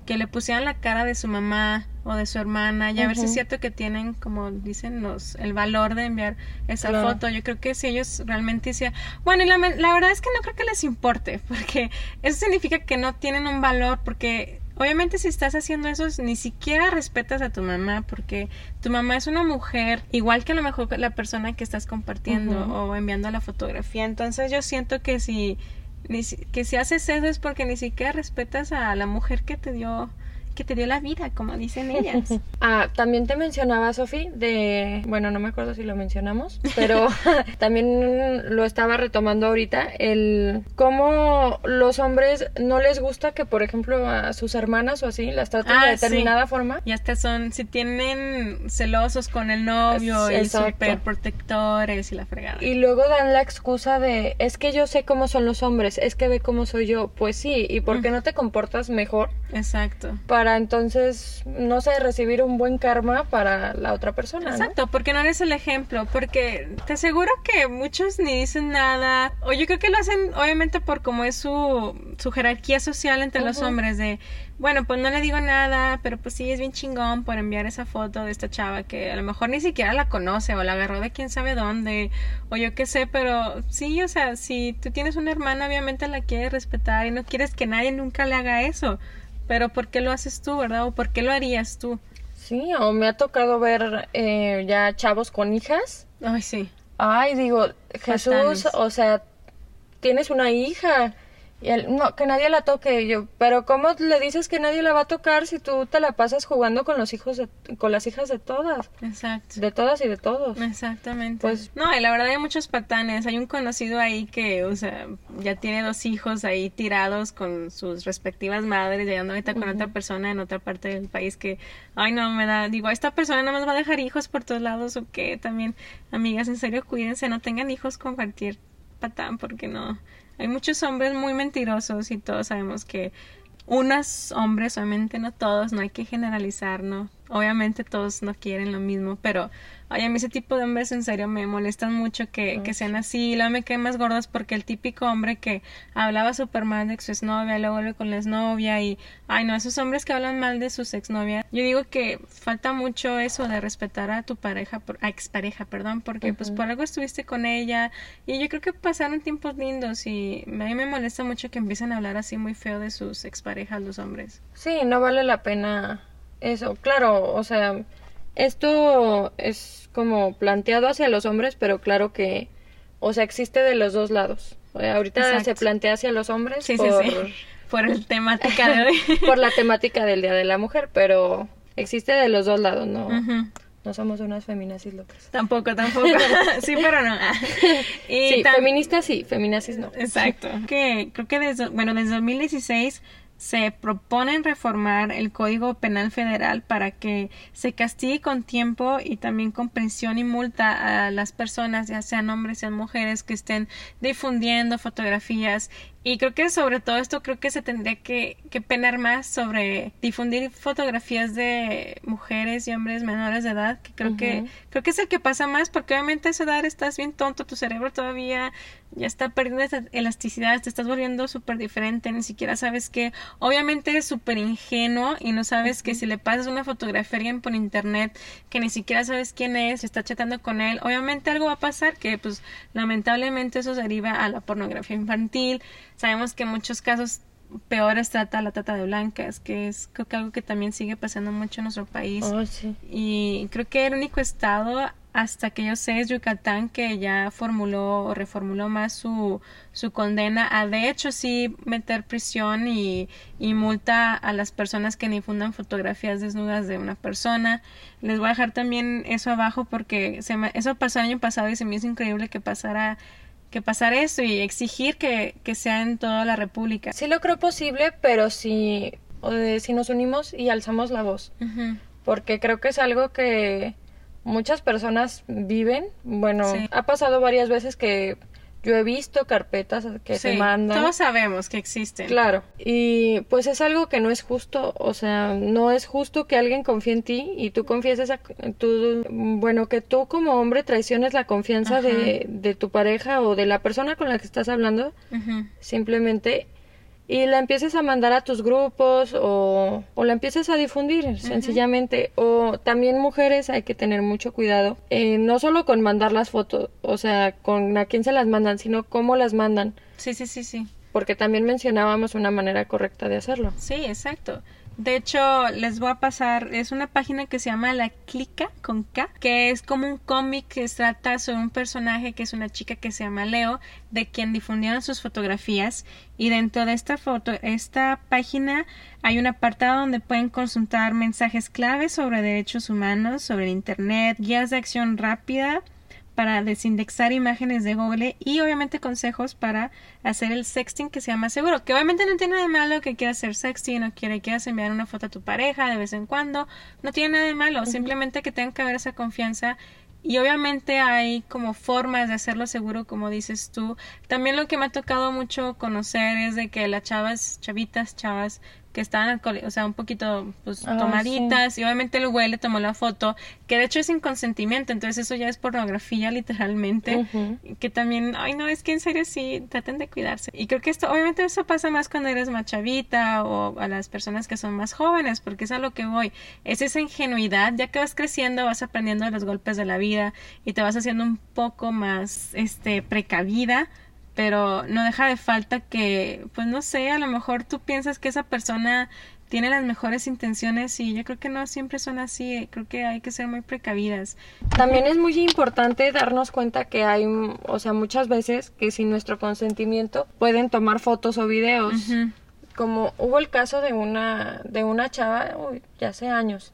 que le pusieran la cara de su mamá o de su hermana y a ver si es cierto que tienen, como dicen los, el valor de enviar esa foto. Yo creo que si ellos realmente decían, bueno, y la, la verdad es que no creo que les importe, porque eso significa que no tienen un valor, porque Obviamente si estás haciendo eso ni siquiera respetas a tu mamá porque tu mamá es una mujer igual que a lo mejor la persona que estás compartiendo o enviando la fotografía. Entonces yo siento que si, que si haces eso es porque ni siquiera respetas a la mujer que te dio que te dio la vida, como dicen ellas. ah, también te mencionaba, Sofi, de, bueno, no me acuerdo si lo mencionamos, pero también lo estaba retomando ahorita, el cómo los hombres no les gusta que, por ejemplo, a sus hermanas o así las traten de ah, determinada forma. Y hasta son, si tienen celosos con el novio y súper protectores y la fregada. Y luego dan la excusa de, es que yo sé cómo son los hombres, es que ve cómo soy yo. Pues sí, ¿y por qué no te comportas mejor? Exacto. Para para entonces, no sé, recibir un buen karma para la otra persona. Exacto, porque no eres el ejemplo, porque te aseguro que muchos ni dicen nada, o yo creo que lo hacen obviamente por como es su, su jerarquía social entre los hombres, de, bueno, pues no le digo nada, pero pues sí es bien chingón por enviar esa foto de esta chava que a lo mejor ni siquiera la conoce o la agarró de quién sabe dónde o yo qué sé, pero sí, o sea, si tú tienes una hermana obviamente la quieres respetar y no quieres que nadie nunca le haga eso. Pero ¿por qué lo haces tú, verdad? ¿O por qué lo harías tú? Sí, o me ha tocado ver eh, ya chavos con hijas. Ay, sí. Ay, digo, Jesús, o sea, tienes una hija y no, que nadie la toque. yo, pero ¿cómo le dices que nadie la va a tocar si tú te la pasas jugando con los hijos, de, con las hijas de todas? Exacto. De todas y de todos. Exactamente. Pues, no, y la verdad hay muchos patanes. Hay un conocido ahí que, o sea, ya tiene dos hijos ahí tirados con sus respectivas madres, llegando ahorita con otra persona en otra parte del país que, ay, no, me da, digo, esta persona nada más va a dejar hijos por todos lados o qué. También, amigas, en serio, cuídense, no tengan hijos con cualquier patán porque no hay muchos hombres muy mentirosos y todos sabemos que unos hombres, obviamente no todos, no hay que generalizar, ¿no? Obviamente todos no quieren lo mismo, pero Ay, a mí ese tipo de hombres en serio me molestan mucho que, que sean así. Y luego me quedan más gordas porque el típico hombre que hablaba súper mal de su exnovia, luego vuelve con la exnovia y, ay no, esos hombres que hablan mal de sus exnovias. Yo digo que falta mucho eso de respetar a tu pareja, a expareja, perdón, porque pues por algo estuviste con ella y yo creo que pasaron tiempos lindos y a mí me molesta mucho que empiecen a hablar así muy feo de sus exparejas los hombres. Sí, no vale la pena eso. Claro, o sea, esto es como planteado hacia los hombres, pero claro que, o sea, existe de los dos lados. ahorita se plantea hacia los hombres por, por la temática de hoy. por la temática del Día de la Mujer, pero existe de los dos lados, ¿no? No somos unas feminazis locas. Tampoco, tampoco. sí, pero no. Y sí, feministas sí, feminazis no. Exacto. que creo que desde, bueno, desde 2016 se proponen reformar el Código Penal Federal para que se castigue con tiempo y también con pensión y multa a las personas, ya sean hombres, sean mujeres, que estén difundiendo fotografías y creo que sobre todo esto creo que se tendría que, que penar más sobre difundir fotografías de mujeres y hombres menores de edad, que creo que creo que es el que pasa más, porque obviamente a esa edad estás bien tonto, tu cerebro todavía ya está perdiendo esa elasticidad, te estás volviendo súper diferente, ni siquiera sabes que, obviamente eres súper ingenuo y no sabes que si le pasas una fotografía a alguien por internet que ni siquiera sabes quién es, está chatando con él, obviamente algo va a pasar que pues lamentablemente eso deriva a la pornografía infantil, Sabemos que en muchos casos peores trata la trata de blancas, que es creo que algo que también sigue pasando mucho en nuestro país. Oh, y creo que el único estado hasta que yo sé es Yucatán que ya formuló o reformuló más su, su condena a de hecho sí meter prisión y, y multa a las personas que difundan fotografías desnudas de una persona. Les voy a dejar también eso abajo porque se me, eso pasó el año pasado y se me hizo increíble que pasara que pasara eso y exigir que, que sea en toda la República. Sí lo creo posible, pero si, si nos unimos y alzamos la voz. Porque creo que es algo que muchas personas viven. Bueno, ha pasado varias veces que yo he visto carpetas que se mandan. Todos sabemos que existen. Claro. Y pues es algo que no es justo. O sea, no es justo que alguien confíe en ti y tú confieses a tú, bueno, que tú como hombre traiciones la confianza de, de, tu pareja o de la persona con la que estás hablando. Simplemente y la empieces a mandar a tus grupos o, o la empieces a difundir sencillamente. O también mujeres hay que tener mucho cuidado, eh, no solo con mandar las fotos, o sea, con a quién se las mandan, sino cómo las mandan. Sí, sí, sí, sí. Porque también mencionábamos una manera correcta de hacerlo. Sí, exacto. De hecho, les voy a pasar, es una página que se llama La Clica con K, que es como un cómic que trata sobre un personaje que es una chica que se llama Leo, de quien difundieron sus fotografías. Y dentro de esta foto, esta página hay un apartado donde pueden consultar mensajes claves sobre derechos humanos, sobre el Internet, guías de acción rápida, para desindexar imágenes de Google y obviamente consejos para hacer el sexting que sea más seguro. Que obviamente no tiene nada de malo que quieras hacer sexting o quiere, quieras enviar una foto a tu pareja de vez en cuando. No tiene nada de malo, simplemente que tenga que haber esa confianza y obviamente hay como formas de hacerlo seguro, como dices tú. También lo que me ha tocado mucho conocer es de que las chavas, chavitas, chavas, que estaban, o sea, un poquito pues ah, tomaditas y obviamente el güey le tomó la foto, que de hecho es sin consentimiento, entonces eso ya es pornografía literalmente, que también, ay no, es que en serio sí, traten de cuidarse. Y creo que esto, obviamente eso pasa más cuando eres más chavita o a las personas que son más jóvenes, porque es a lo que voy, es esa ingenuidad, ya que vas creciendo, vas aprendiendo de los golpes de la vida y te vas haciendo un poco más, este, precavida pero no deja de falta que, pues no sé, a lo mejor tú piensas que esa persona tiene las mejores intenciones y yo creo que no siempre son así, creo que hay que ser muy precavidas. También es muy importante darnos cuenta que hay, o sea, muchas veces que sin nuestro consentimiento pueden tomar fotos o videos. Como hubo el caso de una de una chava, uy, ya hace años,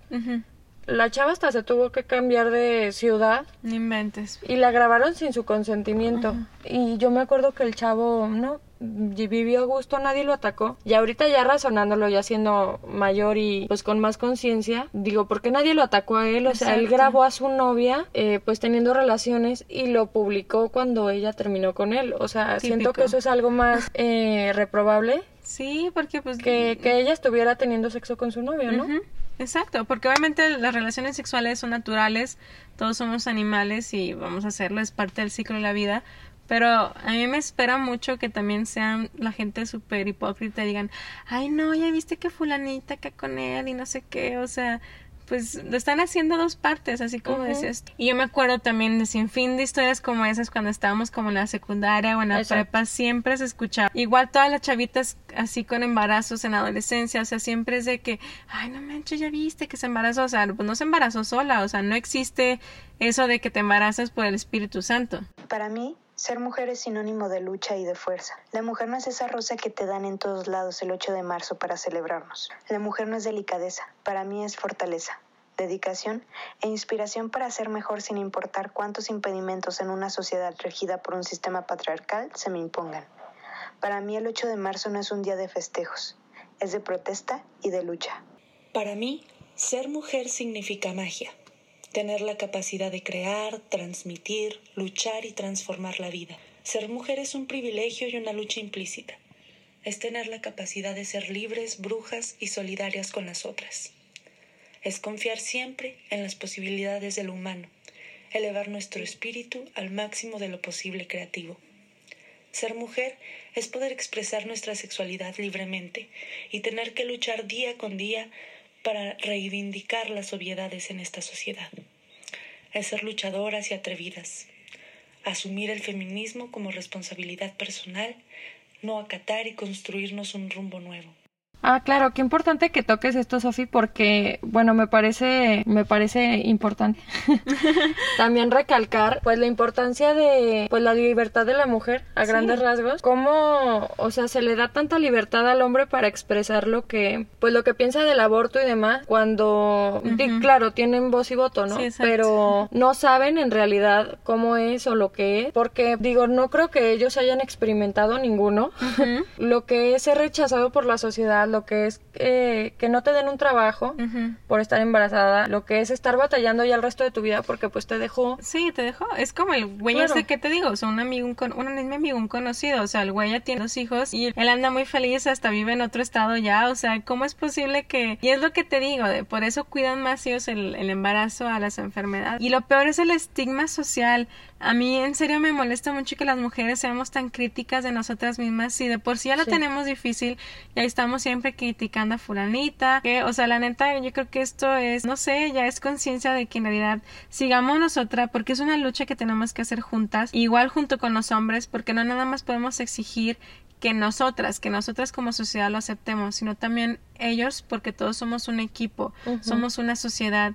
la chava hasta se tuvo que cambiar de ciudad. Ni mentes. Y la grabaron sin su consentimiento. Y yo me acuerdo que el chavo, no, vivió a gusto, nadie lo atacó. Y ahorita ya razonándolo, ya siendo mayor y pues con más conciencia, digo, ¿por qué nadie lo atacó a él? O sea, él grabó a su novia, eh, pues teniendo relaciones y lo publicó cuando ella terminó con él. O sea, siento que eso es algo más eh, reprobable. Sí, porque pues... Que, que ella estuviera teniendo sexo con su novio, ¿no? Exacto, porque obviamente las relaciones sexuales son naturales, todos somos animales y vamos a hacerlo, es parte del ciclo de la vida, pero a mí me espera mucho que también sean la gente súper hipócrita y digan, ay no, ya viste que fulanita que con él y no sé qué, o sea, pues lo están haciendo dos partes, así como decías. Y yo me acuerdo también de sin fin de historias como esas cuando estábamos como en la secundaria o en la prepa, siempre se escuchaba. Igual todas las chavitas así con embarazos en adolescencia, o sea, siempre es de que, ay, no manches, ya viste que se embarazó, o sea, pues no se embarazó sola, o sea, no existe eso de que te embarazas por el Espíritu Santo. Para mí, ser mujer es sinónimo de lucha y de fuerza. La mujer no es esa rosa que te dan en todos lados el 8 de marzo para celebrarnos. La mujer no es delicadeza, para mí es fortaleza, dedicación e inspiración para ser mejor sin importar cuántos impedimentos en una sociedad regida por un sistema patriarcal se me impongan. Para mí el 8 de marzo no es un día de festejos, es de protesta y de lucha. Para mí, ser mujer significa magia tener la capacidad de crear, transmitir, luchar y transformar la vida. Ser mujer es un privilegio y una lucha implícita. Es tener la capacidad de ser libres, brujas y solidarias con las otras. Es confiar siempre en las posibilidades del humano, elevar nuestro espíritu al máximo de lo posible creativo. Ser mujer es poder expresar nuestra sexualidad libremente y tener que luchar día con día para reivindicar las obviedades en esta sociedad. Ser luchadoras y atrevidas, asumir el feminismo como responsabilidad personal, no acatar y construirnos un rumbo nuevo. Ah, claro, qué importante que toques esto, Sofi, porque, bueno, me parece, me parece importante también recalcar, pues, la importancia de, pues, la libertad de la mujer a grandes rasgos. Cómo, o sea, se le da tanta libertad al hombre para expresar lo que, pues, lo que piensa del aborto y demás, cuando, claro, tienen voz y voto, ¿no? Pero no saben en realidad cómo es o lo que es, porque, digo, no creo que ellos hayan experimentado ninguno. lo que es ser rechazado por la sociedad, lo que es eh, que no te den un trabajo por estar embarazada, lo que es estar batallando ya el resto de tu vida porque pues te dejó. Sí, te dejó. Es como el güey ese que te digo, o sea, un amigo, un, con, un, amigo, un conocido, o sea, el güey ya tiene dos hijos y él anda muy feliz, hasta vive en otro estado ya, o sea, ¿cómo es posible que... Y es lo que te digo, de, por eso cuidan más ellos el, el embarazo a las enfermedades. Y lo peor es el estigma social. A mí en serio me molesta mucho que las mujeres seamos tan críticas de nosotras mismas y de por sí ya lo tenemos difícil y ahí estamos siempre criticando a fulanita, que, o sea, la neta, yo creo que esto es, no sé, ya es conciencia de que en realidad sigamos nosotras porque es una lucha que tenemos que hacer juntas, igual junto con los hombres, porque no nada más podemos exigir que nosotras, que nosotras como sociedad lo aceptemos, sino también ellos, porque todos somos un equipo, somos una sociedad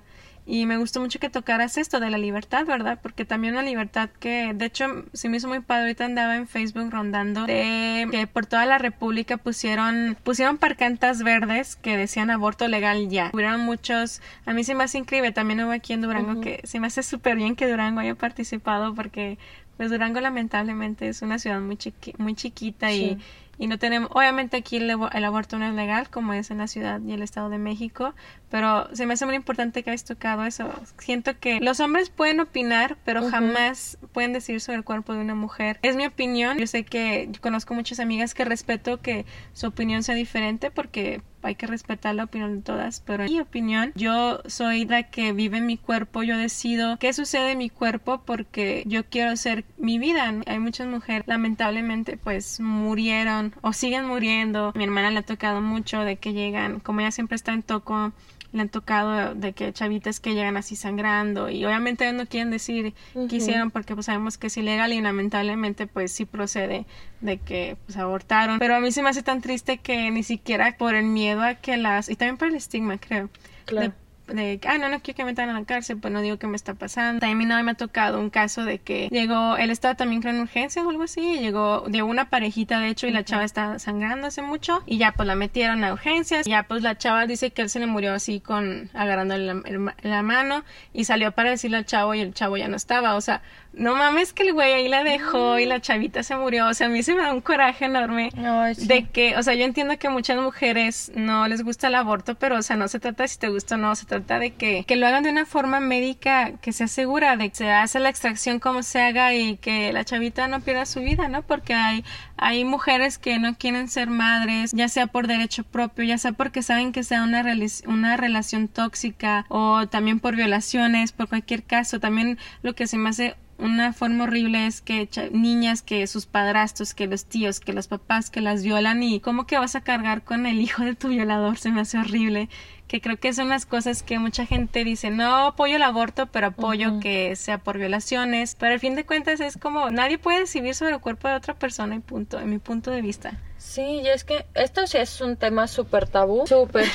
y me gustó mucho que tocaras esto de la libertad, ¿verdad? Porque también una libertad que, de hecho, se me hizo muy padre. Ahorita andaba en Facebook rondando de que por toda la República pusieron, pusieron parcantas verdes que decían aborto legal ya. Hubieron muchos, a mí se me hace increíble. También hubo aquí en Durango que se me hace súper bien que Durango haya participado porque, pues, Durango lamentablemente es una ciudad muy, chiqui muy chiquita y y no tenemos, obviamente aquí el, aborto no es legal como es en la ciudad y el estado de México, pero se me hace muy importante que hayas tocado eso. Siento que los hombres pueden opinar, pero jamás pueden decir sobre el cuerpo de una mujer. Es mi opinión. Yo sé que yo conozco muchas amigas que respeto que su opinión sea diferente porque hay que respetar la opinión de todas, pero en mi opinión, yo soy la que vive en mi cuerpo, yo decido qué sucede en mi cuerpo porque yo quiero ser mi vida. Hay muchas mujeres, lamentablemente, pues murieron o siguen muriendo. Mi hermana le ha tocado mucho de que llegan, como ella siempre está en toco, le han tocado de que chavitas que llegan así sangrando y obviamente no quieren decir qué hicieron porque pues sabemos que es ilegal y lamentablemente pues sí procede de que pues abortaron. Pero a mí se me hace tan triste que ni siquiera por el miedo a que las y también por el estigma creo claro. de, ah, no, no quiero que me metan a la cárcel, pues no digo qué me está pasando. También a mí me ha tocado un caso de que llegó, él estaba también con urgencias o algo así, llegó, de una parejita de hecho y la chava estaba sangrando hace mucho y ya pues la metieron a urgencias, y ya pues la chava dice que él se le murió así con, agarrando la, la mano y salió para decirle al chavo y el chavo ya no estaba, o sea, no mames que el güey ahí la dejó y la chavita se murió. O sea, a mí se me da un coraje enorme de que, o sea, yo entiendo que muchas mujeres no les gusta el aborto, pero, o sea, no se trata de si te gusta o no, se trata de que, que lo hagan de una forma médica que se asegura de que se hace la extracción como se haga y que la chavita no pierda su vida, ¿no? Porque hay, hay mujeres que no quieren ser madres, ya sea por derecho propio, ya sea porque saben que sea una, una relación tóxica o también por violaciones, por cualquier caso. También lo que se me hace una forma horrible es que niñas que sus padrastros, que los tíos, que los papás que las violan y cómo que vas a cargar con el hijo de tu violador se me hace horrible que creo que son las cosas que mucha gente dice, no apoyo el aborto, pero apoyo que sea por violaciones, pero al fin de cuentas es como nadie puede decidir sobre el cuerpo de otra persona y punto, en mi punto de vista. Sí, y es que esto sí es un tema súper tabú. Súper.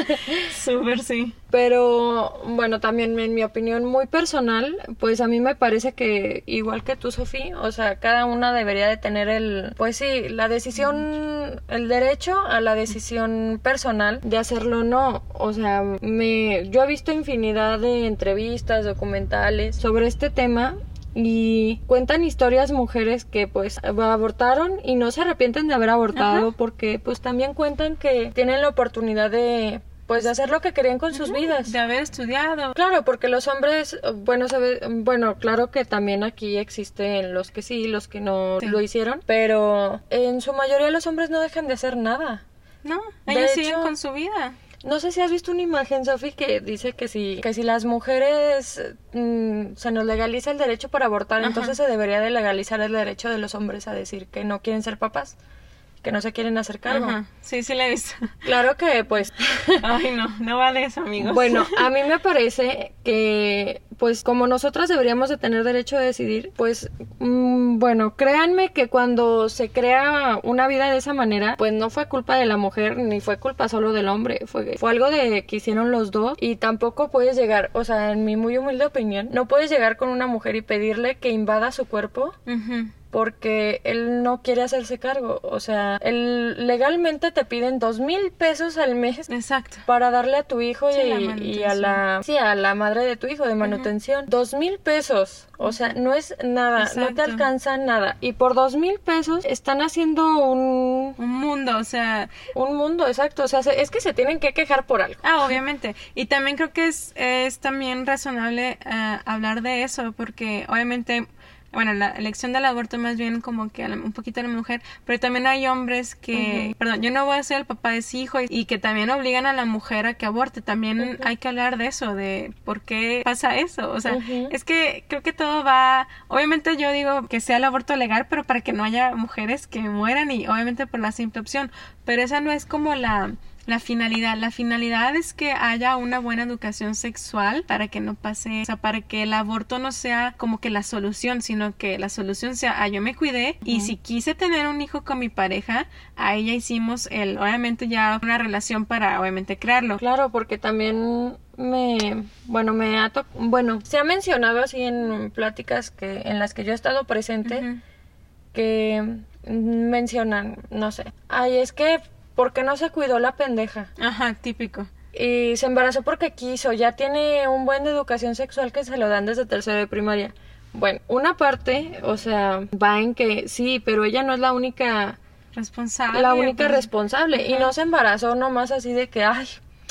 súper, sí. Pero bueno, también en mi opinión muy personal, pues a mí me parece que igual que tú, Sofía, o sea, cada una debería de tener el, pues sí, la decisión, el derecho a la decisión personal de hacerlo o no. O sea, me, yo he visto infinidad de entrevistas, documentales sobre este tema y cuentan historias mujeres que pues abortaron y no se arrepienten de haber abortado porque pues también cuentan que tienen la oportunidad de pues de hacer lo que querían con sus vidas. De haber estudiado. Claro, porque los hombres, bueno, sabe, bueno, claro que también aquí existen los que sí, los que no lo hicieron, pero en su mayoría los hombres no dejan de hacer nada. No, ellos siguen con su vida. No sé si has visto una imagen, Sofi, que dice que si, que si las mujeres mm, se nos legaliza el derecho para abortar, entonces se debería de legalizar el derecho de los hombres a decir que no quieren ser papás. Que no se quieren hacer cargo. Sí, sí la he visto. Claro que pues... Ay, no, no vale eso, amigos. Bueno, a mí me parece que pues como nosotras deberíamos de tener derecho a decidir, pues mm, bueno, créanme que cuando se crea una vida de esa manera, pues no fue culpa de la mujer ni fue culpa solo del hombre, fue, fue algo de que hicieron los dos y tampoco puedes llegar, o sea, en mi muy humilde opinión, no puedes llegar con una mujer y pedirle que invada su cuerpo porque él no quiere hacerse cargo. O sea, él legalmente te piden dos mil pesos al mes. Exacto. Para darle a tu hijo y, a la sí, a la madre de tu hijo de manutención. Dos mil pesos. O sea, no es nada, no te alcanza nada. Y por dos mil pesos están haciendo un... Un mundo, o sea... Un mundo, exacto. O sea, es que se tienen que quejar por algo. Ah, obviamente. Y también creo que es, es también razonable eh, hablar de eso, porque obviamente bueno, la elección del aborto más bien como que un poquito a la mujer, pero también hay hombres que, perdón, yo no voy a ser el papá de ese hijo y, que también obligan a la mujer a que aborte. También hay que hablar de eso, de por qué pasa eso. O sea, es que creo que todo va, obviamente yo digo que sea el aborto legal, pero para que no haya mujeres que mueran y obviamente por la simple opción, pero esa no es como la la finalidad. La finalidad es que haya una buena educación sexual para que no pase, o sea, para que el aborto no sea como que la solución, sino que la solución sea, ah, yo me cuidé y si quise tener un hijo con mi pareja, ahí ya hicimos el, obviamente ya una relación para obviamente crearlo. Claro, porque también me, bueno, me ha bueno, se ha mencionado así en pláticas que, en las que yo he estado presente, que mencionan, no sé, ay, es que porque no se cuidó la pendeja. Ajá, típico. Y se embarazó porque quiso, ya tiene un buen de educación sexual que se lo dan desde tercero de primaria. Bueno, una parte, o sea, va en que sí, pero ella no es la única responsable. La única pues. responsable. Y no se embarazó nomás así de que, ay,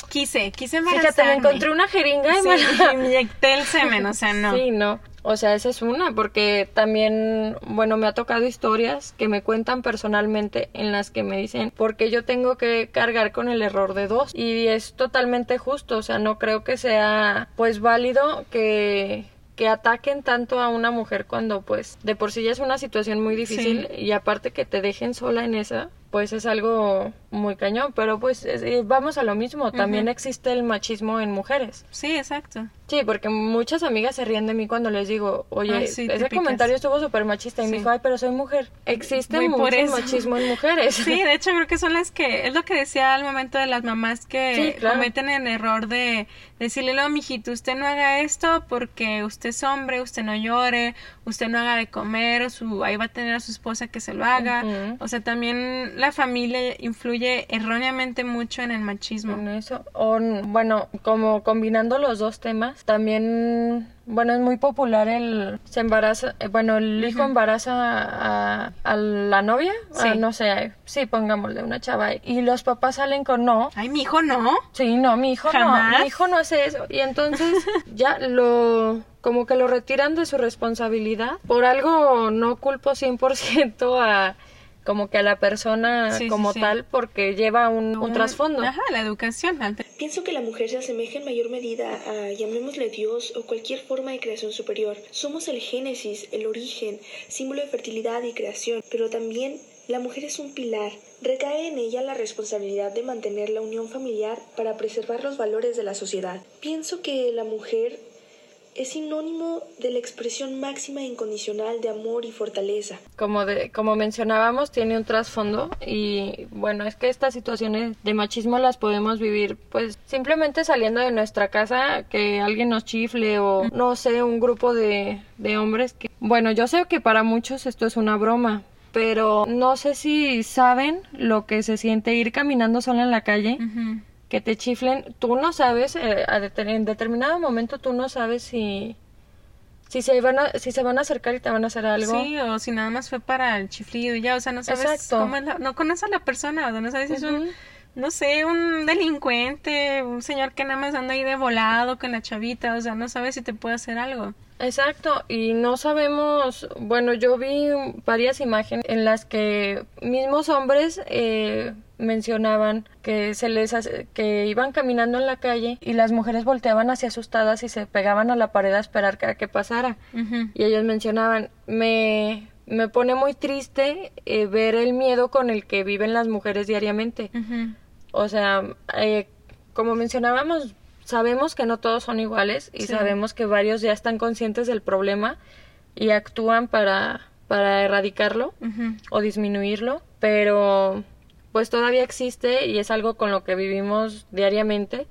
quise, quise embarazarme. Fíjate, me encontré una jeringa y me inyecté el semen, o sea, no. Sí, no. O sea, esa es una, porque también, bueno, me ha tocado historias que me cuentan personalmente en las que me dicen, porque yo tengo que cargar con el error de dos. Y es totalmente justo, o sea, no creo que sea, pues, válido que que ataquen tanto a una mujer cuando pues de por sí ya es una situación muy difícil y aparte que te dejen sola en esa pues es algo muy cañón, pero pues vamos a lo mismo, también existe el machismo en mujeres. Sí, exacto. Sí, porque muchas amigas se ríen de mí cuando les digo, oye, ese comentario estuvo súper machista y me dijo, ay, pero soy mujer. Existe mucho machismo en mujeres. Sí, de hecho creo que son las que, es lo que decía al momento de las mamás que cometen el error de decirle, no, mijito, usted no haga esto porque usted es hombre, usted no llore, usted no haga de comer, su, ahí va a tener a su esposa que se lo haga. O sea, también la familia influye erróneamente mucho en el machismo. En eso. O, bueno, como combinando los dos temas, también bueno, es muy popular el se embaraza, eh, bueno, el hijo embaraza a, a, la novia, sí. no sé, sí, pongámosle una chava y los papás salen con no. Ay, mi hijo no. Sí, no, mi hijo no, mi hijo no hace eso y entonces ya lo como que lo retiran de su responsabilidad. Por algo no culpo 100% a como que a la persona como tal porque lleva un, trasfondo. Ajá, la educación. Pienso que la mujer se asemeja en mayor medida a, llamémosle Dios o cualquier forma de creación superior. Somos el génesis, el origen, símbolo de fertilidad y creación, pero también la mujer es un pilar. Recae en ella la responsabilidad de mantener la unión familiar para preservar los valores de la sociedad. Pienso que la mujer es sinónimo de la expresión máxima e incondicional de amor y fortaleza. Como, de, como mencionábamos, tiene un trasfondo y bueno, es que estas situaciones de machismo las podemos vivir pues simplemente saliendo de nuestra casa, que alguien nos chifle o no sé, un grupo de, de hombres que... Bueno, yo sé que para muchos esto es una broma, pero no sé si saben lo que se siente ir caminando sola en la calle que te chiflen, tú no sabes, eh, en determinado momento tú no sabes si, si se van a, si se van a acercar y te van a hacer algo. Sí, o si nada más fue para el chiflido y ya, o sea, no sabes cómo es la, no conoces a la persona, o no sabes si es un, no sé, un delincuente, un señor que nada más anda ahí de volado con la chavita, o sea, no sabes si te puede hacer algo. Exacto, y no sabemos, bueno, yo vi varias imágenes en las que mismos hombres eh, mencionaban que se les que iban caminando en la calle y las mujeres volteaban hacia asustadas y se pegaban a la pared a esperar que, que pasara. Y ellos mencionaban, me me pone muy triste eh, ver el miedo con el que viven las mujeres diariamente. O sea, eh, como mencionábamos, sabemos que no todos son iguales y sabemos que varios ya están conscientes del problema y actúan para, para erradicarlo o disminuirlo, pero pues todavía existe y es algo con lo que vivimos diariamente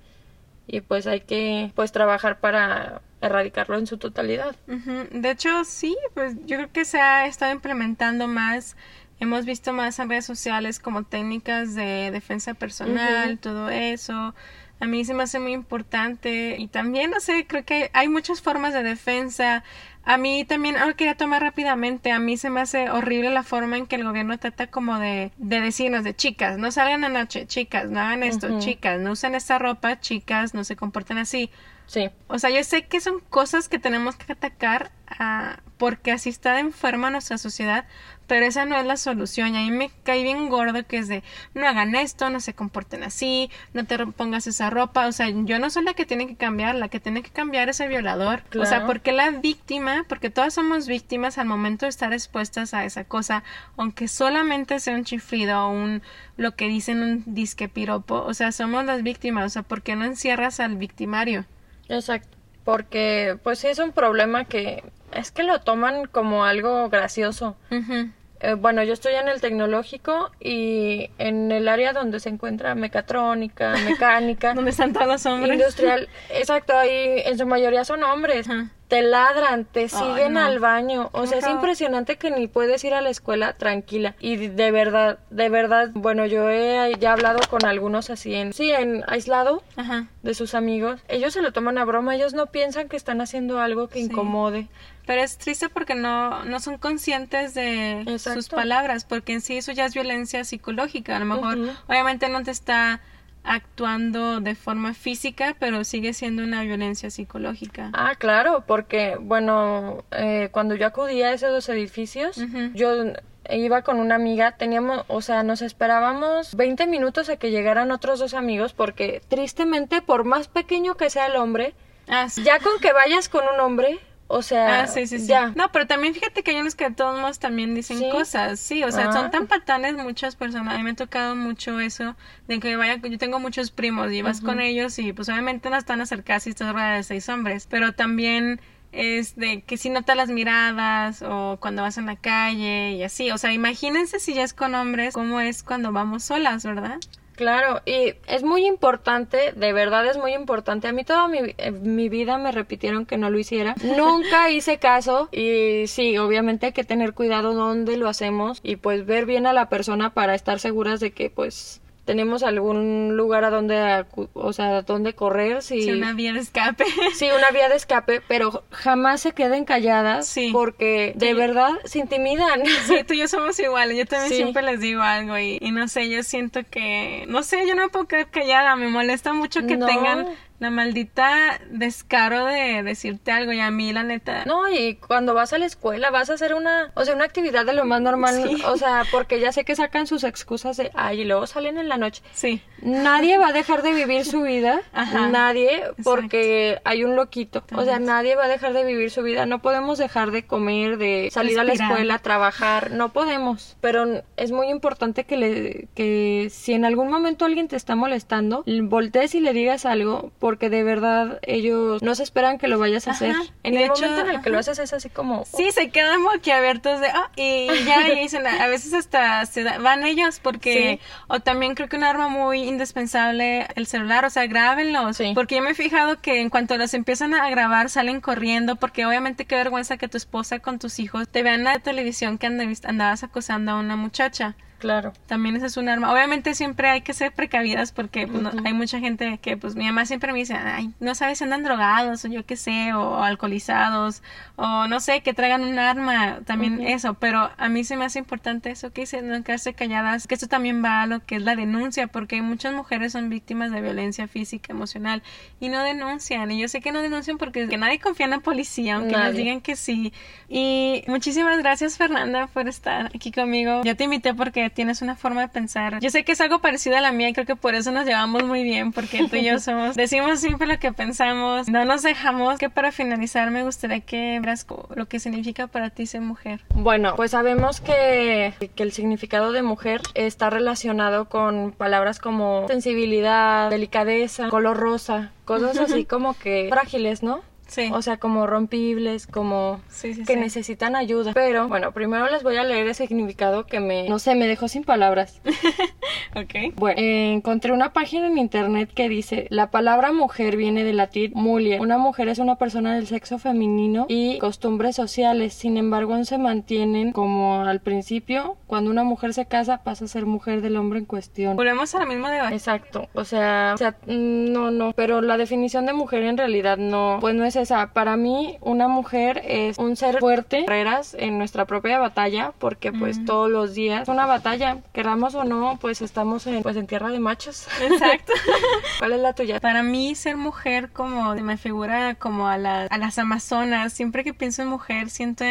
y pues hay que pues trabajar para erradicarlo en su totalidad. De hecho, sí, pues yo creo que se ha estado implementando más hemos visto más en redes sociales como técnicas de defensa personal, todo eso. A mí se me hace muy importante y también, no sé, creo que hay muchas formas de defensa. A mí también, ahora quería tomar rápidamente, a mí se me hace horrible la forma en que el gobierno trata como de, de decirnos, de chicas, no salgan a noche, chicas, no hagan esto, chicas, no usen esta ropa, chicas, no se comporten así. Sí. O sea, yo sé que son cosas que tenemos que atacar ah, porque así está enferma nuestra sociedad, pero esa no es la solución. Y a mí me cae bien gordo que es de no hagan esto, no se comporten así, no te pongas esa ropa. O sea, yo no soy la que tiene que cambiar, la que tiene que cambiar es el violador. O sea, porque la víctima, porque todas somos víctimas al momento de estar expuestas a esa cosa, aunque solamente sea un chiflido o un lo que dicen un disque piropo, o sea, somos las víctimas, o sea, ¿por qué no encierras al victimario? Exacto, porque pues sí es un problema que es que lo toman como algo gracioso. Eh, bueno, yo estoy en el tecnológico y en el área donde se encuentra mecatrónica, mecánica. donde están todos los hombres. Industrial. Exacto, ahí en su mayoría son hombres te ladran, te siguen al baño. O sea, es impresionante que ni puedes ir a la escuela tranquila. Y de verdad, de verdad, bueno, yo he ya hablado con algunos así en, sí, en aislado de sus amigos. Ellos se lo toman a broma, ellos no piensan que están haciendo algo que incomode. Pero es triste porque no, no son conscientes de sus palabras, porque en sí eso ya es violencia psicológica. A lo mejor, obviamente no te está actuando de forma física, pero sigue siendo una violencia psicológica. Ah, claro, porque, bueno, eh, cuando yo acudía a esos dos edificios, yo iba con una amiga, teníamos, o sea, nos esperábamos 20 minutos a que llegaran otros dos amigos, porque tristemente, por más pequeño que sea el hombre, ah, ya con que vayas con un hombre, o sea, ah, sí, sí, sí. No, pero también fíjate que hay unos que de todos modos también dicen cosas, sí, o sea, son ah. tan patanes muchas personas. A mí me ha tocado mucho eso, de que vaya, yo tengo muchos primos y vas con ellos y pues obviamente no están acercadas y estás rodeada de seis hombres, pero también es de que si nota las miradas o cuando vas en la calle y así, o sea, imagínense si ya es con hombres, cómo es cuando vamos solas, ¿verdad? Claro, y es muy importante, de verdad es muy importante. A mí toda mi, eh, mi, vida me repitieron que no lo hiciera. Nunca hice caso y sí, obviamente hay que tener cuidado dónde lo hacemos y pues ver bien a la persona para estar seguras de que pues tenemos algún lugar a donde, o sea, a donde correr. Si, sí, una vía de escape. Sí, una vía de escape, pero jamás se queden calladas sí. porque de verdad se intimidan. Sí, tú y yo somos iguales. Yo también siempre les digo algo y, y, no sé, yo siento que, no sé, yo no me puedo quedar callada. Me molesta mucho que tengan la maldita descaro de decirte algo y a mí la neta. No, y cuando vas a la escuela vas a hacer una, o sea, una actividad de lo más normal, o sea, porque ya sé que sacan sus excusas de, ay, y luego salen en la noche. Sí. Nadie va a dejar de vivir su vida, nadie, porque hay un loquito. O sea, nadie va a dejar de vivir su vida. No podemos dejar de comer, de salir a la escuela, trabajar, no podemos. Pero es muy importante que le, que si en algún momento alguien te está molestando, voltees y le digas algo porque de verdad ellos no se esperan que lo vayas a hacer. En el momento en el que lo haces es así como... Sí, se quedan abiertos de... Ah", y ya dicen, a veces hasta se van ellos porque... O también creo que un arma muy indispensable el celular, o sea, grábenlos. Porque yo me he fijado que en cuanto los empiezan a grabar salen corriendo porque obviamente qué vergüenza que tu esposa con tus hijos te vean en la televisión que andabas acosando a una muchacha. Claro. También esa es un arma. Obviamente siempre hay que ser precavidas porque pues, hay mucha gente que, pues mi mamá siempre me dice, ay, no sabes si andan drogados o yo qué sé, o, alcoholizados, o no sé, que traigan un arma, también eso. Pero a mí se me hace importante eso que dice, no quedarse calladas, que esto también va a lo que es la denuncia, porque muchas mujeres son víctimas de violencia física, emocional, y no denuncian. Y yo sé que no denuncian porque nadie confía en la policía, aunque nos digan que sí. Y muchísimas gracias, Fernanda, por estar aquí conmigo. Yo te invité porque que tienes una forma de pensar. Yo sé que es algo parecido a la mía y creo que por eso nos llevamos muy bien, porque tú y yo somos, decimos siempre lo que pensamos, no nos dejamos. Que para finalizar me gustaría que veas lo que significa para ti ser mujer. Bueno, pues sabemos que, que el significado de mujer está relacionado con palabras como sensibilidad, delicadeza, color rosa, cosas así como que frágiles, ¿no? Sí. O sea, como rompibles, como Sí, sí, que necesitan ayuda. Pero bueno, primero les voy a leer ese significado que me, no sé, me dejó sin palabras. Ok. Bueno, eh, encontré una página en internet que dice, la palabra mujer viene del latín mulier. Una mujer es una persona del sexo femenino y costumbres sociales. Sin embargo, aún se mantienen como al principio. Cuando una mujer se casa, pasa a ser mujer del hombre en cuestión. Volvemos a la misma debate. Exacto, o sea, o sea, mm, no, no, pero la definición de mujer en realidad no, pues no es esa. Para mí, una mujer es un ser fuerte, guerreras en nuestra propia batalla, porque pues todos los días es una batalla, queramos o no, pues estamos en, pues en tierra de machos. Exacto. ¿Cuál es la tuya? Para mí ser mujer como me figura como a, la- a las amazonas, siempre que pienso en mujer siento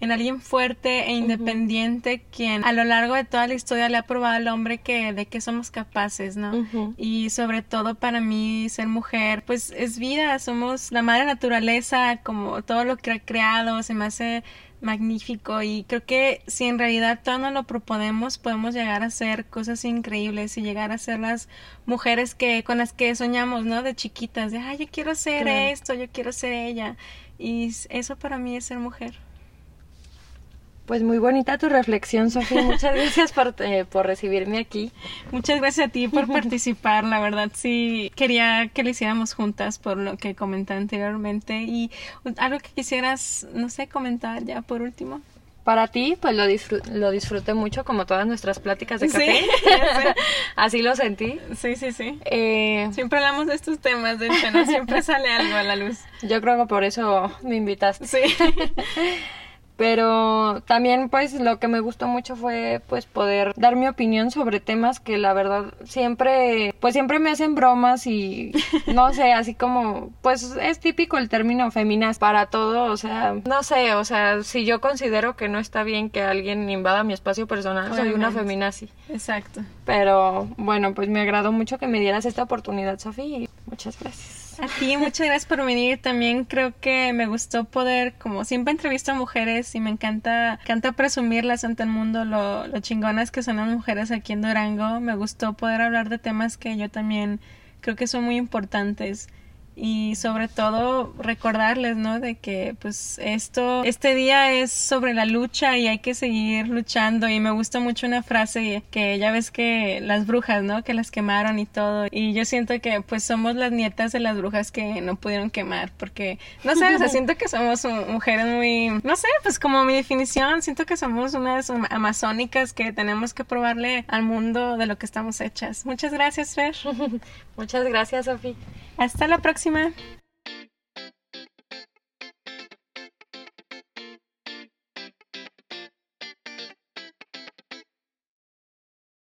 en alguien fuerte e independiente quien a lo largo de toda la historia le ha probado al hombre que de qué somos capaces, ¿no? Y sobre todo para mí ser mujer pues es vida, somos la madre naturaleza, como todo lo que ha creado, se me hace magnífico y creo que si en realidad todo nos lo proponemos podemos llegar a hacer cosas increíbles y llegar a ser las mujeres que con las que soñamos, ¿no? De chiquitas, de, ay, yo quiero ser Claro. esto, yo quiero ser ella y eso para mí es ser mujer. Pues muy bonita tu reflexión, Sofía. Muchas gracias por, eh, por recibirme aquí. Muchas gracias a ti por participar, la verdad sí quería que lo hiciéramos juntas por lo que comenté anteriormente y algo que quisieras, no sé, comentar ya por último. Para ti, pues lo, disfru- lo disfruté mucho, como todas nuestras pláticas de Sí, café. sé. Así lo sentí. Sí, sí, sí. Eh, Siempre hablamos de estos temas, de hecho, ¿no? Siempre sale algo a la luz. yo creo que por eso me invitaste. Sí. Pero también pues lo que me gustó mucho fue pues poder dar mi opinión sobre temas que la verdad siempre pues siempre me hacen bromas y no sé, así como pues es típico el término feminas para todo, o sea, no sé, o sea, si yo considero que no está bien que alguien invada mi espacio personal, soy una feminazi. Exacto. Pero bueno, pues me agradó mucho que me dieras esta oportunidad, Sofía, y muchas gracias. A ti, muchas gracias por venir. También creo que me gustó poder, como siempre entrevisto a mujeres y me encanta, encanta presumirlas ante el mundo lo, lo chingonas que son las mujeres aquí en Durango. Me gustó poder hablar de temas que yo también creo que son muy importantes. Y sobre todo recordarles, ¿no? De que pues esto, este día es sobre la lucha y hay que seguir luchando. Y me gusta mucho una frase que ya ves que las brujas, ¿no? Que las quemaron y todo. Y yo siento que pues somos las nietas de las brujas que no pudieron quemar. Porque, no sé, o sea, siento que somos mu- mujeres muy, no sé, pues como mi definición, siento que somos unas ama- amazónicas que tenemos que probarle al mundo de lo que estamos hechas. Muchas gracias, Fer. Muchas gracias, Sofía. Hasta la próxima.